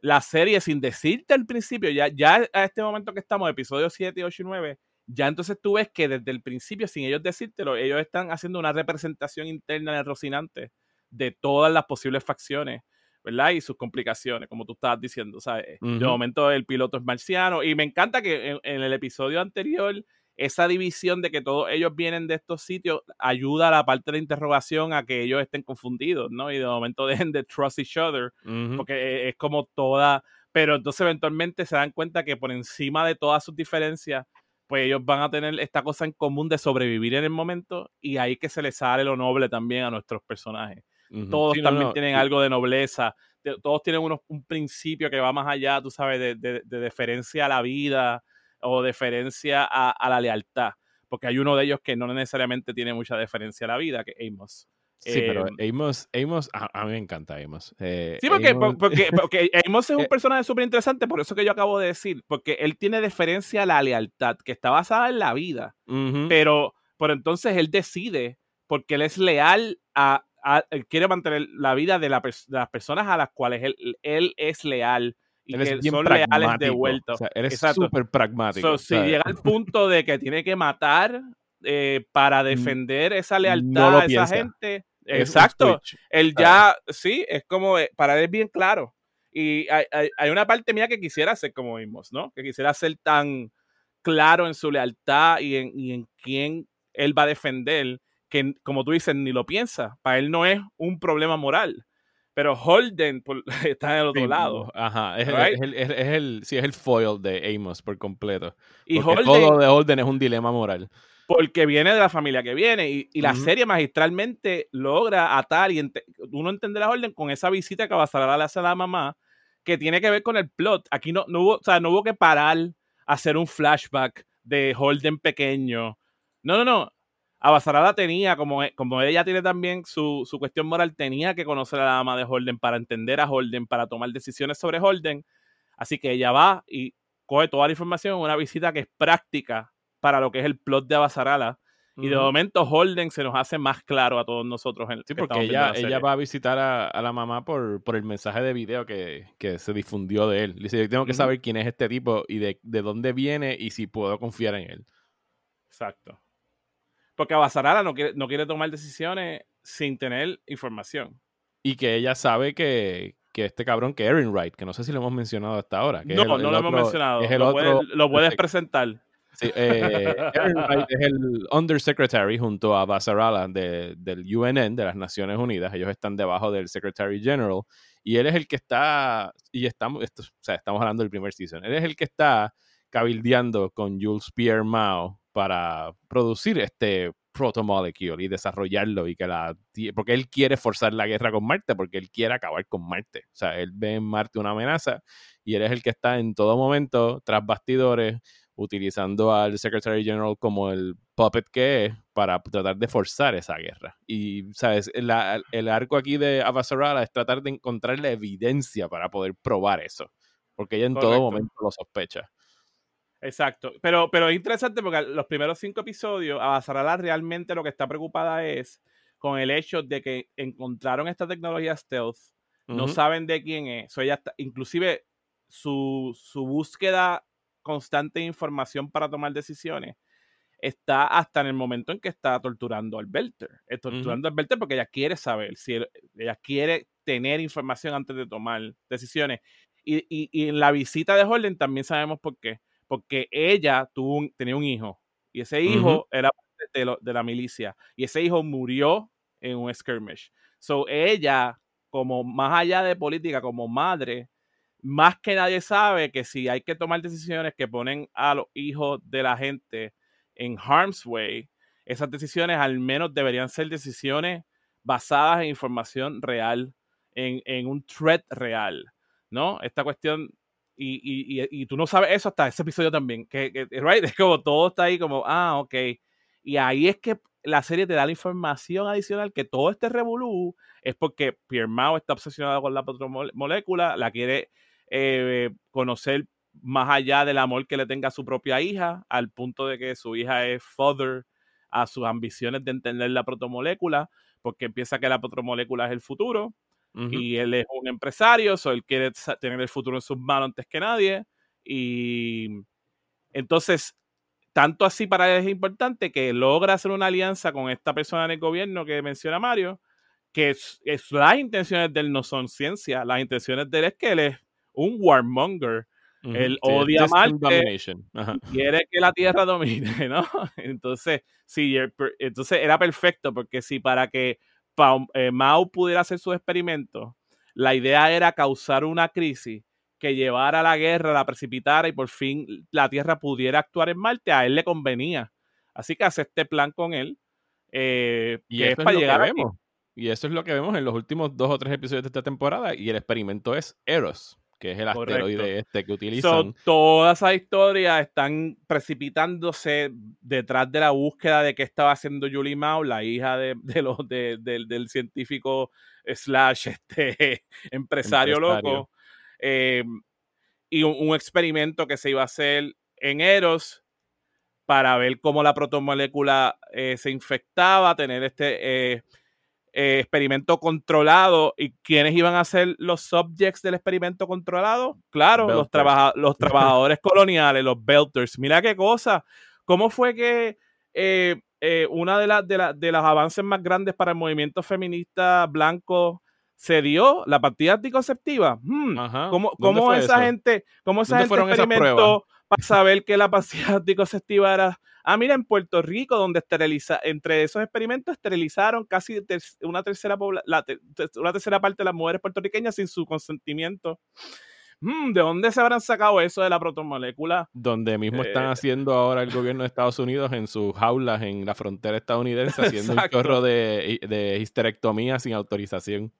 Speaker 2: la serie, sin decirte al principio, ya, ya a este momento que estamos, episodios 7, 8 y 9, ya entonces tú ves que desde el principio, sin ellos decírtelo, ellos están haciendo una representación interna en el Rocinante de todas las posibles facciones, ¿verdad? Y sus complicaciones, como tú estabas diciendo, ¿sabes? De momento el piloto es marciano y me encanta que en, el episodio anterior esa división de que todos ellos vienen de estos sitios ayuda a la parte de la interrogación a que ellos estén confundidos, ¿no? Y de momento [LAUGHS] dejen de trust each other, porque e, es como toda, pero entonces eventualmente se dan cuenta que por encima de todas sus diferencias pues ellos van a tener esta cosa en común de sobrevivir en el momento y ahí que se les sale lo noble también a nuestros personajes. Todos también tienen algo de nobleza, todos tienen un principio que va más allá, tú sabes, de, de, deferencia a la vida o deferencia a, a, la lealtad, porque hay uno de ellos que no necesariamente tiene mucha deferencia a la vida, que es Amos.
Speaker 1: Sí, pero em, Amos, Amos a, mí me encanta Amos. Eh,
Speaker 2: sí, porque Amos... [LAUGHS] Porque, Amos es un eh personaje súper interesante, por eso que yo acabo de decir, porque él tiene deferencia a la lealtad, que está basada en la vida, pero por entonces él decide, porque él es leal a, él quiere mantener la vida de, las personas a las cuales él, él es leal y que son leales de vuelta. O
Speaker 1: sea, él es súper pragmático.
Speaker 2: si llega al [LAUGHS] punto de que tiene que matar eh, para defender esa lealtad a esa gente. Exacto. Él ya, sí, es como, eh, para él es bien claro. Y hay, una parte mía que quisiera ser como vimos, ¿no? Que quisiera ser tan claro en su lealtad y en, y en quién él va a defender, que como tú dices, ni lo piensa. Para él no es un problema moral. Pero Holden [LAUGHS] está en el otro lado.
Speaker 1: Ajá, es, el, es, el, sí, es el foil de Amos por completo. Y Holden, todo de Holden es un dilema moral
Speaker 2: porque viene de la familia que viene y, la serie magistralmente logra atar y uno entender la orden con esa visita que Abasarala le hace a la mamá que tiene que ver con el plot. Aquí no, no, hubo, o sea, no hubo que parar a hacer un flashback de Holden pequeño. No, no, no. Abasarala tenía, como, e, como ella tiene también su, su cuestión moral, tenía que conocer a la mamá de Holden para entender a Holden, para tomar decisiones sobre Holden. Así que ella va y coge toda la información en una visita que es práctica para lo que es el plot de Abasarala. Y de momento Holden se nos hace más claro a todos nosotros. En,
Speaker 1: sí, porque ella, ella va a visitar a, la mamá por, por, el mensaje de video que, que, se difundió de él. Dice, yo tengo que saber quién es este tipo y de, de, dónde viene y si puedo confiar en él.
Speaker 2: Exacto. Porque Abasarala no quiere, no quiere tomar decisiones sin tener información.
Speaker 1: Y que ella sabe que, que este cabrón, que Erin Wright, que no sé si lo hemos mencionado hasta ahora.
Speaker 2: no, no lo hemos mencionado. Es el lo, otro, puedes, lo puedes presentar.
Speaker 1: Sí, eh, es el Undersecretary junto a Basarala de, del UNN, de las Naciones Unidas. Ellos están debajo del Secretary General. Y él es el que está, y estamos, esto, o sea, estamos hablando del primer season, él es el que está cabildeando con Jules Pierre Mao para producir este protomolecule y desarrollarlo y que la porque él quiere forzar la guerra con Marte porque él quiere acabar con Marte o sea él ve en Marte una amenaza y él es el que está en todo momento tras bastidores utilizando al Secretary General como el puppet que es para tratar de forzar esa guerra. Y, ¿sabes? el arco aquí de Avasarala es tratar de encontrar la evidencia para poder probar eso, porque ella en todo momento lo sospecha.
Speaker 2: Exacto, pero, pero es interesante porque los primeros cinco episodios, Avasarala realmente lo que está preocupada es con el hecho de que encontraron esta tecnología stealth, no saben de quién es, ella está, inclusive su, su búsqueda constante información para tomar decisiones, está hasta en el momento en que está torturando al Belter. Eh, torturando al Belter porque ella quiere saber, si ella quiere tener información antes de tomar decisiones. Y, y, en la visita de Holden también sabemos por qué. Porque ella tuvo tenía un hijo y ese hijo era de, de, la milicia y ese hijo murió en un skirmish. So ella, como más allá de política, como madre, más que nadie sabe que si hay que tomar decisiones que ponen a los hijos de la gente en harm's way, esas decisiones al menos deberían ser decisiones basadas en información real, en, un threat real, ¿no? Esta cuestión, y, tú no sabes eso hasta ese episodio también, que, que [LAUGHS] right? es como todo está ahí como, ah, ok. Y ahí es que la serie te da la información adicional que todo este revolú es porque Pierre Mao está obsesionado con la molécula, la quiere eh, conocer más allá del amor que le tenga a su propia hija, al punto de que su hija es father a sus ambiciones de entender la protomolécula, porque piensa que la protomolécula es el futuro, y él es un empresario, so él quiere tener el futuro en sus manos antes que nadie, y entonces, tanto así para él es importante que logra hacer una alianza con esta persona en el gobierno que menciona Mario, que es, las intenciones de él no son ciencia, las intenciones de él es que él es un warmonger. Él odia Marte quiere que la Tierra domine, [LAUGHS] ¿no? Entonces, sí, entonces era perfecto porque si para que eh, Mao pudiera hacer sus experimentos, la idea era causar una crisis que llevara a la guerra, la precipitara y por fin la Tierra pudiera actuar en Marte, a él le convenía. Así que hace este plan con él, eh, y que es para llegar a
Speaker 1: Y eso es lo que vemos en los últimos dos o tres episodios de esta temporada, y el experimento es Eros que es el asteroide este que utilizan.
Speaker 2: todas esas historias están precipitándose detrás de la búsqueda de qué estaba haciendo Julie Mao, la hija de, los, del científico slash este, [LAUGHS] empresario, loco. Eh, y un, experimento que se iba a hacer en Eros para ver cómo la protomolécula eh, se infectaba, tener este... Eh, eh, experimento controlado. ¿Y quiénes iban a ser los subjects del experimento controlado? Claro, los, los, [LAUGHS] trabajadores coloniales, los belters. Mira qué cosa. ¿Cómo fue que eh, eh, una de, las de, de los avances más grandes para el movimiento feminista blanco se dio la partida anticonceptiva. Hmm, ¿Cómo, esa gente, cómo esa gente experimentó para saber que la pastilla [LAUGHS] anticonceptiva era Ah, mira, en Puerto Rico, donde esteriliza, entre esos experimentos esterilizaron casi una tercera, una tercera parte de las mujeres puertorriqueñas sin su consentimiento. Mm, ¿De dónde se habrán sacado eso de la protomolécula?
Speaker 1: Donde mismo están eh, haciendo ahora el gobierno de Estados Unidos en sus jaulas en la frontera estadounidense, haciendo un [LAUGHS] chorro de, de histerectomía sin autorización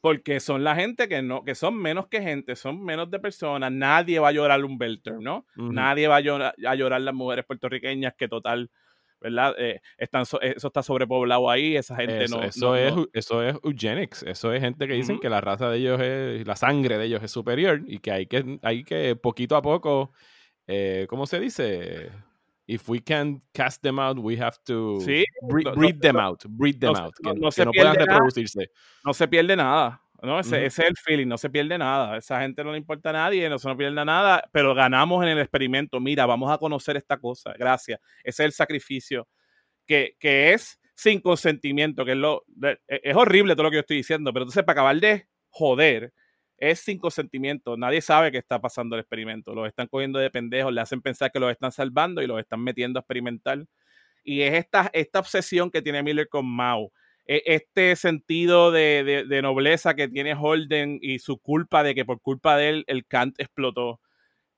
Speaker 2: porque son la gente que no, que son menos que gente, son menos de personas. Nadie va a llorar un belter, ¿no? Nadie va a llorar, a llorar las mujeres puertorriqueñas que total, ¿verdad? Eh, están eso está sobrepoblado ahí, esa gente
Speaker 1: no,
Speaker 2: eso
Speaker 1: es, Eso es eugenics, eso es gente que dicen que la raza de ellos es, la sangre de ellos es superior y que hay que, hay que poquito a poco, eh, ¿cómo se dice? If we can cast them out, we have to breed, them out, breed them out, que no, puedan reproducirse.
Speaker 2: no se pierde nada. ¿no? Ese, es el feeling, no se pierde nada. Esa gente no le importa a nadie, no se no pierde nada, pero ganamos en el experimento. Mira, vamos a conocer esta cosa. Gracias. Ese es el sacrificio que, que es sin consentimiento, que es lo. Es horrible todo lo que yo estoy diciendo, pero entonces para acabar de joder, es sin consentimiento. Nadie sabe que está pasando el experimento. Los están cogiendo de pendejos, le hacen pensar que los están salvando y los están metiendo a experimentar. Y es esta, esta obsesión que tiene Miller con Mao. E, este sentido de, de, nobleza que tiene Holden y su culpa de que por culpa de él el Kant explotó.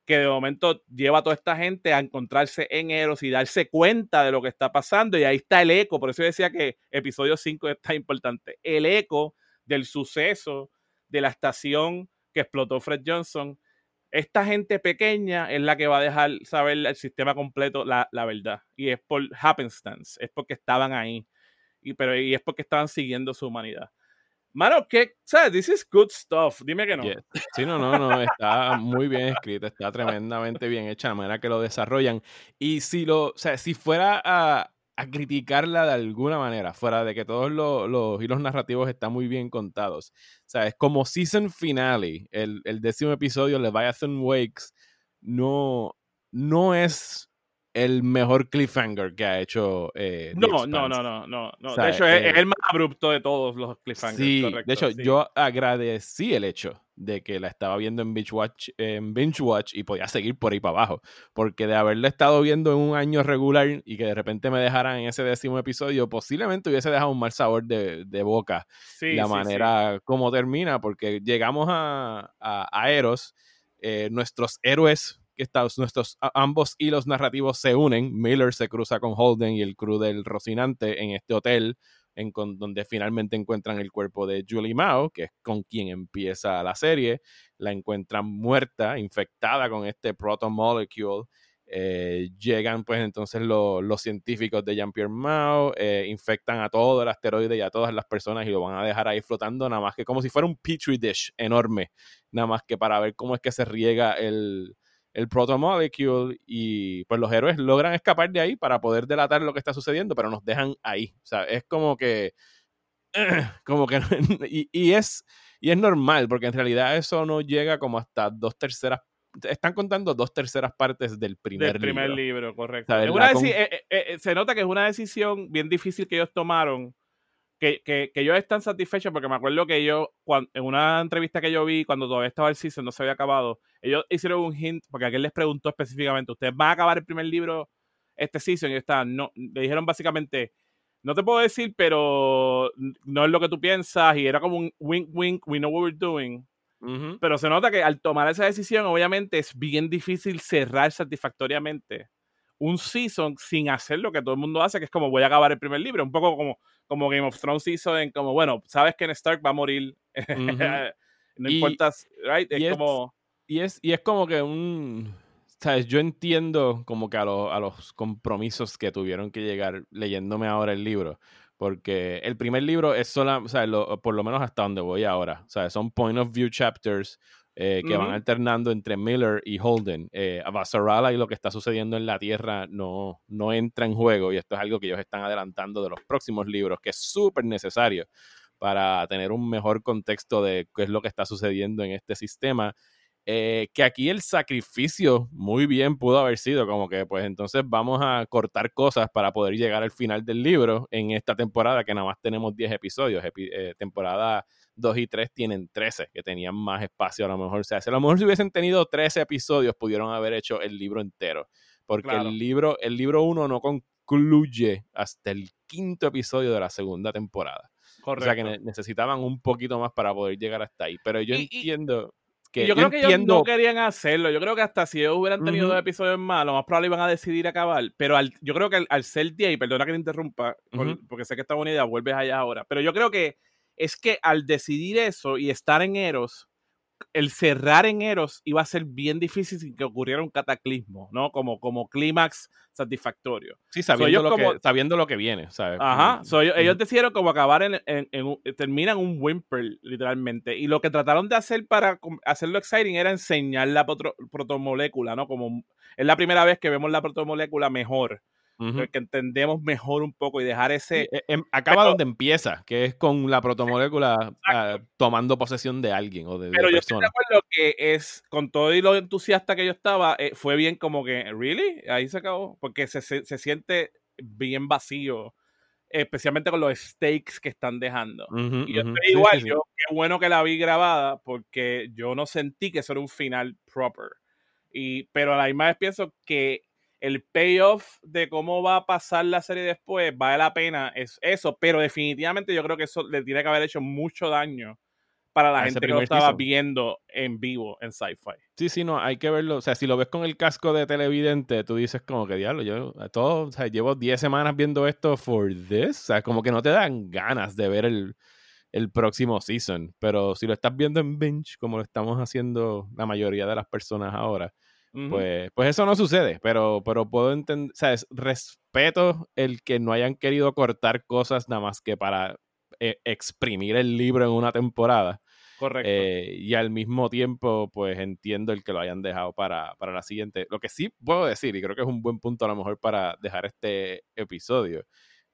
Speaker 2: Que de momento lleva a toda esta gente a encontrarse en Eros y darse cuenta de lo que está pasando. Y ahí está el eco. Por eso decía que episodio 5 está importante. El eco del suceso de la estación que explotó Fred Johnson. Esta gente pequeña es la que va a dejar saber el sistema completo la, verdad. Y es por happenstance, es porque estaban ahí. Y, pero, y es porque estaban siguiendo su humanidad. Mano, ¿qué? ¿Sabes? This is good stuff. Dime que no.
Speaker 1: Sí, no, no, no. Está muy bien escrito, está tremendamente bien hecha la manera que lo desarrollan. Y si lo, o sea, si fuera a, a criticarla de alguna manera, fuera de que todos los, los, hilos narrativos están muy bien contados. O sea, es como season finale, el, el décimo episodio, Leviathan Wakes, no, no es el mejor cliffhanger que ha hecho. Eh,
Speaker 2: no, no, no, no, no, no. de hecho, es, eh, el más abrupto de todos los cliffhangers.
Speaker 1: Sí, de hecho, yo agradecí el hecho de que la estaba viendo en Binge, Watch, en Binge Watch y podía seguir por ahí para abajo. Porque de haberla estado viendo en un año regular y que de repente me dejaran en ese décimo episodio, posiblemente hubiese dejado un mal sabor de, de boca la manera como termina, porque llegamos a, a, Eros, eh, nuestros héroes nuestros ambos hilos narrativos se unen. Miller se cruza con Holden y el crew del Rocinante en este hotel, en donde finalmente encuentran el cuerpo de Julie Mao, que es con quien empieza la serie. La encuentran muerta, infectada con este protomolecule. Eh, llegan pues entonces los científicos de Jean-Pierre Mao, eh, infectan a todo el asteroide y a todas las personas y lo van a dejar ahí flotando nada más que como si fuera un petri dish enorme, nada más que para ver cómo es que se riega el, el protomolecule y pues los héroes logran escapar de ahí para poder delatar lo que está sucediendo, pero nos dejan ahí. O sea, es como que... [CLEARS THROAT] Como que... [LAUGHS] Y, es, y es normal, porque en realidad eso no llega como hasta dos terceras están contando dos terceras partes del primer,
Speaker 2: del primer libro. correcto. Eh, eh, eh, se nota que es una decisión bien difícil que ellos tomaron que, que, que ellos están satisfechos porque me acuerdo que ellos, en una entrevista que yo vi cuando todavía estaba el season, no se había acabado, ellos hicieron un hint, porque aquel les preguntó específicamente, ¿ustedes van a acabar el primer libro este season? Y estaban, no, le dijeron básicamente, no te puedo decir, pero no es lo que tú piensas, y era como un wink, wink, we know what we're doing. Pero se nota que al tomar esa decisión, obviamente es bien difícil cerrar satisfactoriamente un season sin hacer lo que todo el mundo hace, que es como voy a acabar el primer libro, un poco como como Game of Thrones hizo en como, bueno, sabes que en Stark va a morir. [LAUGHS] no importa, right? Es, como...
Speaker 1: Y es, y es como que un... ¿Sabes? Yo entiendo como que a, a los compromisos que tuvieron que llegar leyéndome ahora el libro. Porque el primer libro es solo, o sea, por lo menos hasta donde voy ahora. O sea, son point of view chapters eh, que van alternando entre Miller y Holden. Eh, y lo que está sucediendo en la Tierra no, no entra en juego y esto es algo que ellos están adelantando de los próximos libros, que es súper necesario para tener un mejor contexto de qué es lo que está sucediendo en este sistema. Eh, que aquí el sacrificio muy bien pudo haber sido como que pues entonces vamos a cortar cosas para poder llegar al final del libro en esta temporada que nada más tenemos 10 episodios, eh, temporada 2 y 3 tienen 13, que tenían más espacio a lo mejor. O sea, si a lo mejor si hubiesen tenido 13 episodios, pudieron haber hecho el libro entero. Porque el libro el libro 1 no concluye hasta el quinto episodio de la segunda temporada. O sea que necesitaban un poquito más para poder llegar hasta ahí. Pero yo entiendo que.
Speaker 2: Yo, creo que ellos no querían hacerlo. Yo creo que hasta si ellos hubieran tenido dos episodios más, lo más probable iban a decidir acabar. Pero yo creo que al, ser 10, y perdona que te interrumpa, porque sé que está buena idea, vuelves allá ahora. Pero yo creo que es que al decidir eso y estar en Eros, el cerrar en Eros iba a ser bien difícil sin que ocurriera un cataclismo, ¿no? Como, como clímax satisfactorio.
Speaker 1: Sí, sabiendo, lo que, sabiendo lo que viene, ¿sabes?
Speaker 2: Ajá. Mm, ellos, decidieron como acabar en, en, en, terminan un whimper, literalmente. Y lo que trataron de hacer para hacerlo exciting era enseñar la protomolécula, ¿no? Como es la primera vez que vemos la protomolécula mejor que entendemos mejor un poco y dejar ese...
Speaker 1: E, em, acaba donde empieza, que es con la protomolécula ah, tomando posesión de alguien o de,
Speaker 2: Pero yo estoy de acuerdo que es, con todo y lo entusiasta que yo estaba, eh, fue bien como que, ¿really? Ahí se acabó, porque se, se, siente bien vacío especialmente con los stakes que están dejando. y yo estoy igual, yo, qué bueno que la vi grabada porque yo no sentí que eso era un final proper. Y, pero a la misma vez pienso que el payoff de cómo va a pasar la serie después vale la pena, es eso, pero definitivamente yo creo que eso le tiene que haber hecho mucho daño para la gente que lo estaba viendo en vivo en sci-fi.
Speaker 1: Sí, sí, no, hay que verlo. O sea, si lo ves con el casco de televidente, tú dices como que diablo, yo todo, o sea, llevo 10 semanas viendo esto for this. O sea, como que no te dan ganas de ver el, el próximo season. Pero si lo estás viendo en binge, como lo estamos haciendo la mayoría de las personas ahora, pues, pues eso no sucede. Pero, pero puedo entender, o sea, respeto el que no hayan querido cortar cosas nada más que para eh, exprimir el libro en una temporada.
Speaker 2: Correcto.
Speaker 1: Eh, y al mismo tiempo, pues entiendo el que lo hayan dejado para, para, la siguiente. Lo que sí puedo decir, y creo que es un buen punto a lo mejor para dejar este episodio,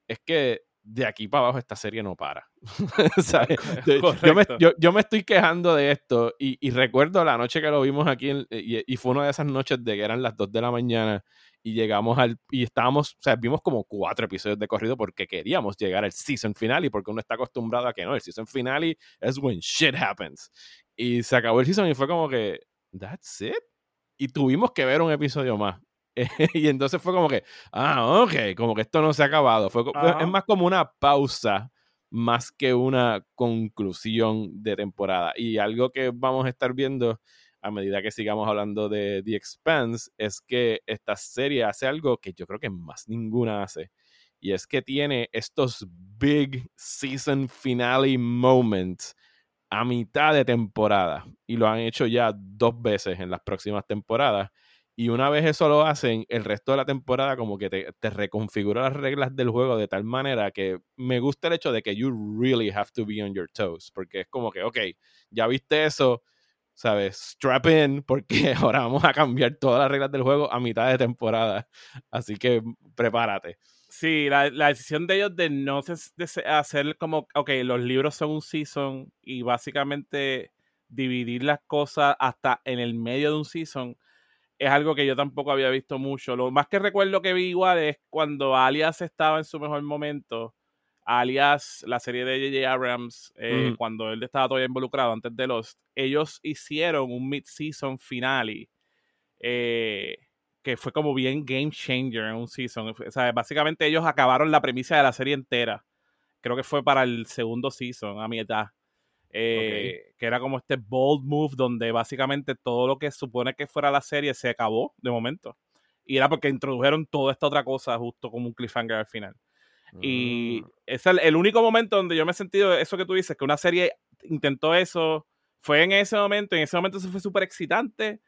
Speaker 1: es que de aquí para abajo esta serie no para. [LAUGHS] yo, me, yo, me, estoy quejando de esto y, y, recuerdo la noche que lo vimos aquí y, y, fue una de esas noches de que eran las 2 de la mañana y llegamos al y estábamos, o sea, vimos como cuatro episodios de corrido porque queríamos llegar al season final y porque uno está acostumbrado a que no, el season finale es when shit happens. Y se acabó el season y fue como que that's it. Y tuvimos que ver un episodio más. [LAUGHS] y entonces fue como que, ah, ok, como que esto no se ha acabado. Fue, es más como una pausa más que una conclusión de temporada. Y algo que vamos a estar viendo a medida que sigamos hablando de The Expanse es que esta serie hace algo que yo creo que más ninguna hace. Y es que tiene estos big season finale moments a mitad de temporada. Y lo han hecho ya dos veces en las próximas temporadas. Y una vez eso lo hacen, el resto de la temporada como que te, te, reconfigura las reglas del juego de tal manera que me gusta el hecho de que you really have to be on your toes. Porque es como que, ok, ya viste eso, ¿sabes? Strap in, porque [LAUGHS] ahora vamos a cambiar todas las reglas del juego a mitad de temporada. Así que prepárate.
Speaker 2: Sí, la, la decisión de ellos de no hacer como, ok, los libros son un season y básicamente dividir las cosas hasta en el medio de un season es algo que yo tampoco había visto mucho. Lo más que recuerdo que vi igual es cuando Alias estaba en su mejor momento. Alias, la serie de J.J. Abrams, eh, cuando él estaba todavía involucrado antes de Lost, ellos hicieron un mid-season finale eh, que fue como bien game changer en un season. O sea, básicamente ellos acabaron la premisa de la serie entera. Creo que fue para el segundo season, a mi edad. Eh, que era como este bold move donde básicamente todo lo que supone que fuera la serie se acabó de momento. Y era porque introdujeron toda esta otra cosa justo como un cliffhanger al final. Y mm. es el, único momento donde yo me he sentido eso que tú dices, que una serie intentó eso, fue en ese momento, en ese momento eso fue súper excitante,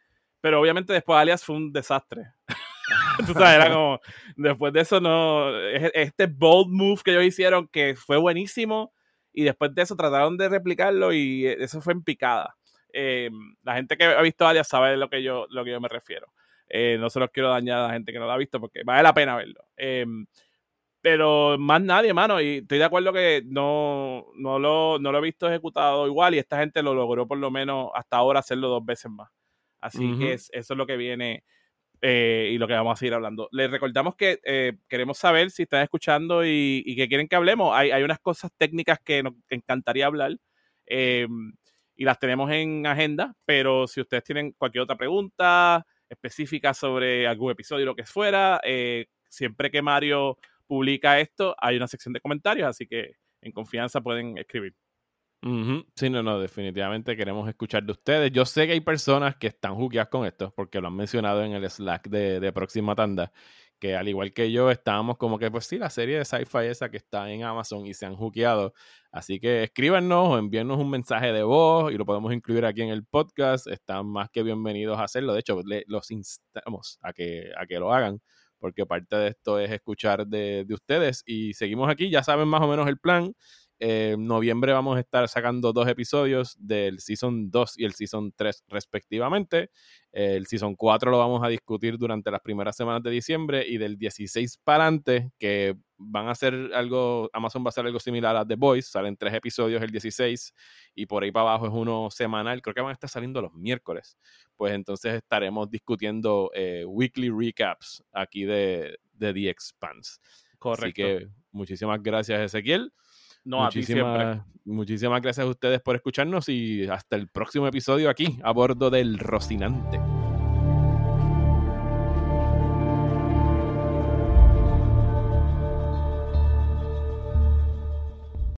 Speaker 2: pero obviamente después Alias fue un desastre. [LAUGHS] Tú sabes, era [LAUGHS] como, después de eso no, este bold move que ellos hicieron que fue buenísimo, y después de eso trataron de replicarlo y eh, eso fue en picada. Eh, la gente que ha visto Alias sabe de lo que yo, lo que yo me refiero. Eh, no se los quiero dañar a la gente que no lo ha visto porque vale la pena verlo. pero más nadie, mano. Y estoy de acuerdo que no, no, lo, no lo he visto ejecutado igual y esta gente lo logró por lo menos hasta ahora hacerlo dos veces más. Así que es, eso es lo que viene eh, y lo que vamos a seguir hablando. Les recordamos que eh, queremos saber si están escuchando y, que quieren que hablemos. Hay, unas cosas técnicas que nos encantaría hablar eh, y las tenemos en agenda, pero si ustedes tienen cualquier otra pregunta específica sobre algún episodio lo que fuera, siempre que Mario publica esto, hay una sección de comentarios, así que en confianza pueden escribir.
Speaker 1: Sí, no, no, definitivamente queremos escuchar de ustedes. Yo sé que hay personas que están jugueadas con esto, porque lo han mencionado en el Slack de, Próxima Tanda, que al igual que yo, estábamos como que, pues sí, la serie de sci-fi esa que está en Amazon y se han juqueado. Así que escríbanos o envíennos un mensaje de voz y lo podemos incluir aquí en el podcast. Están más que bienvenidos a hacerlo. De hecho, los instamos a que, a que lo hagan, porque parte de esto es escuchar de, de ustedes. Y seguimos aquí, ya saben más o menos el plan. En noviembre vamos a estar sacando dos episodios del Season 2 y el Season 3 respectivamente. El Season 4 lo vamos a discutir durante las primeras semanas de diciembre y del 16 para adelante, que van a hacer algo, Amazon va a hacer algo similar a The Voice, salen tres episodios el 16 y por ahí para abajo es uno semanal, creo que van a estar saliendo los miércoles. Pues entonces estaremos discutiendo eh, weekly recaps aquí de, de The Expanse.
Speaker 2: Correcto.
Speaker 1: Así que muchísimas gracias, Ezequiel.
Speaker 2: No.
Speaker 1: Muchísimas, muchísimas gracias a ustedes por escucharnos y hasta el próximo episodio aquí a bordo del Rocinante.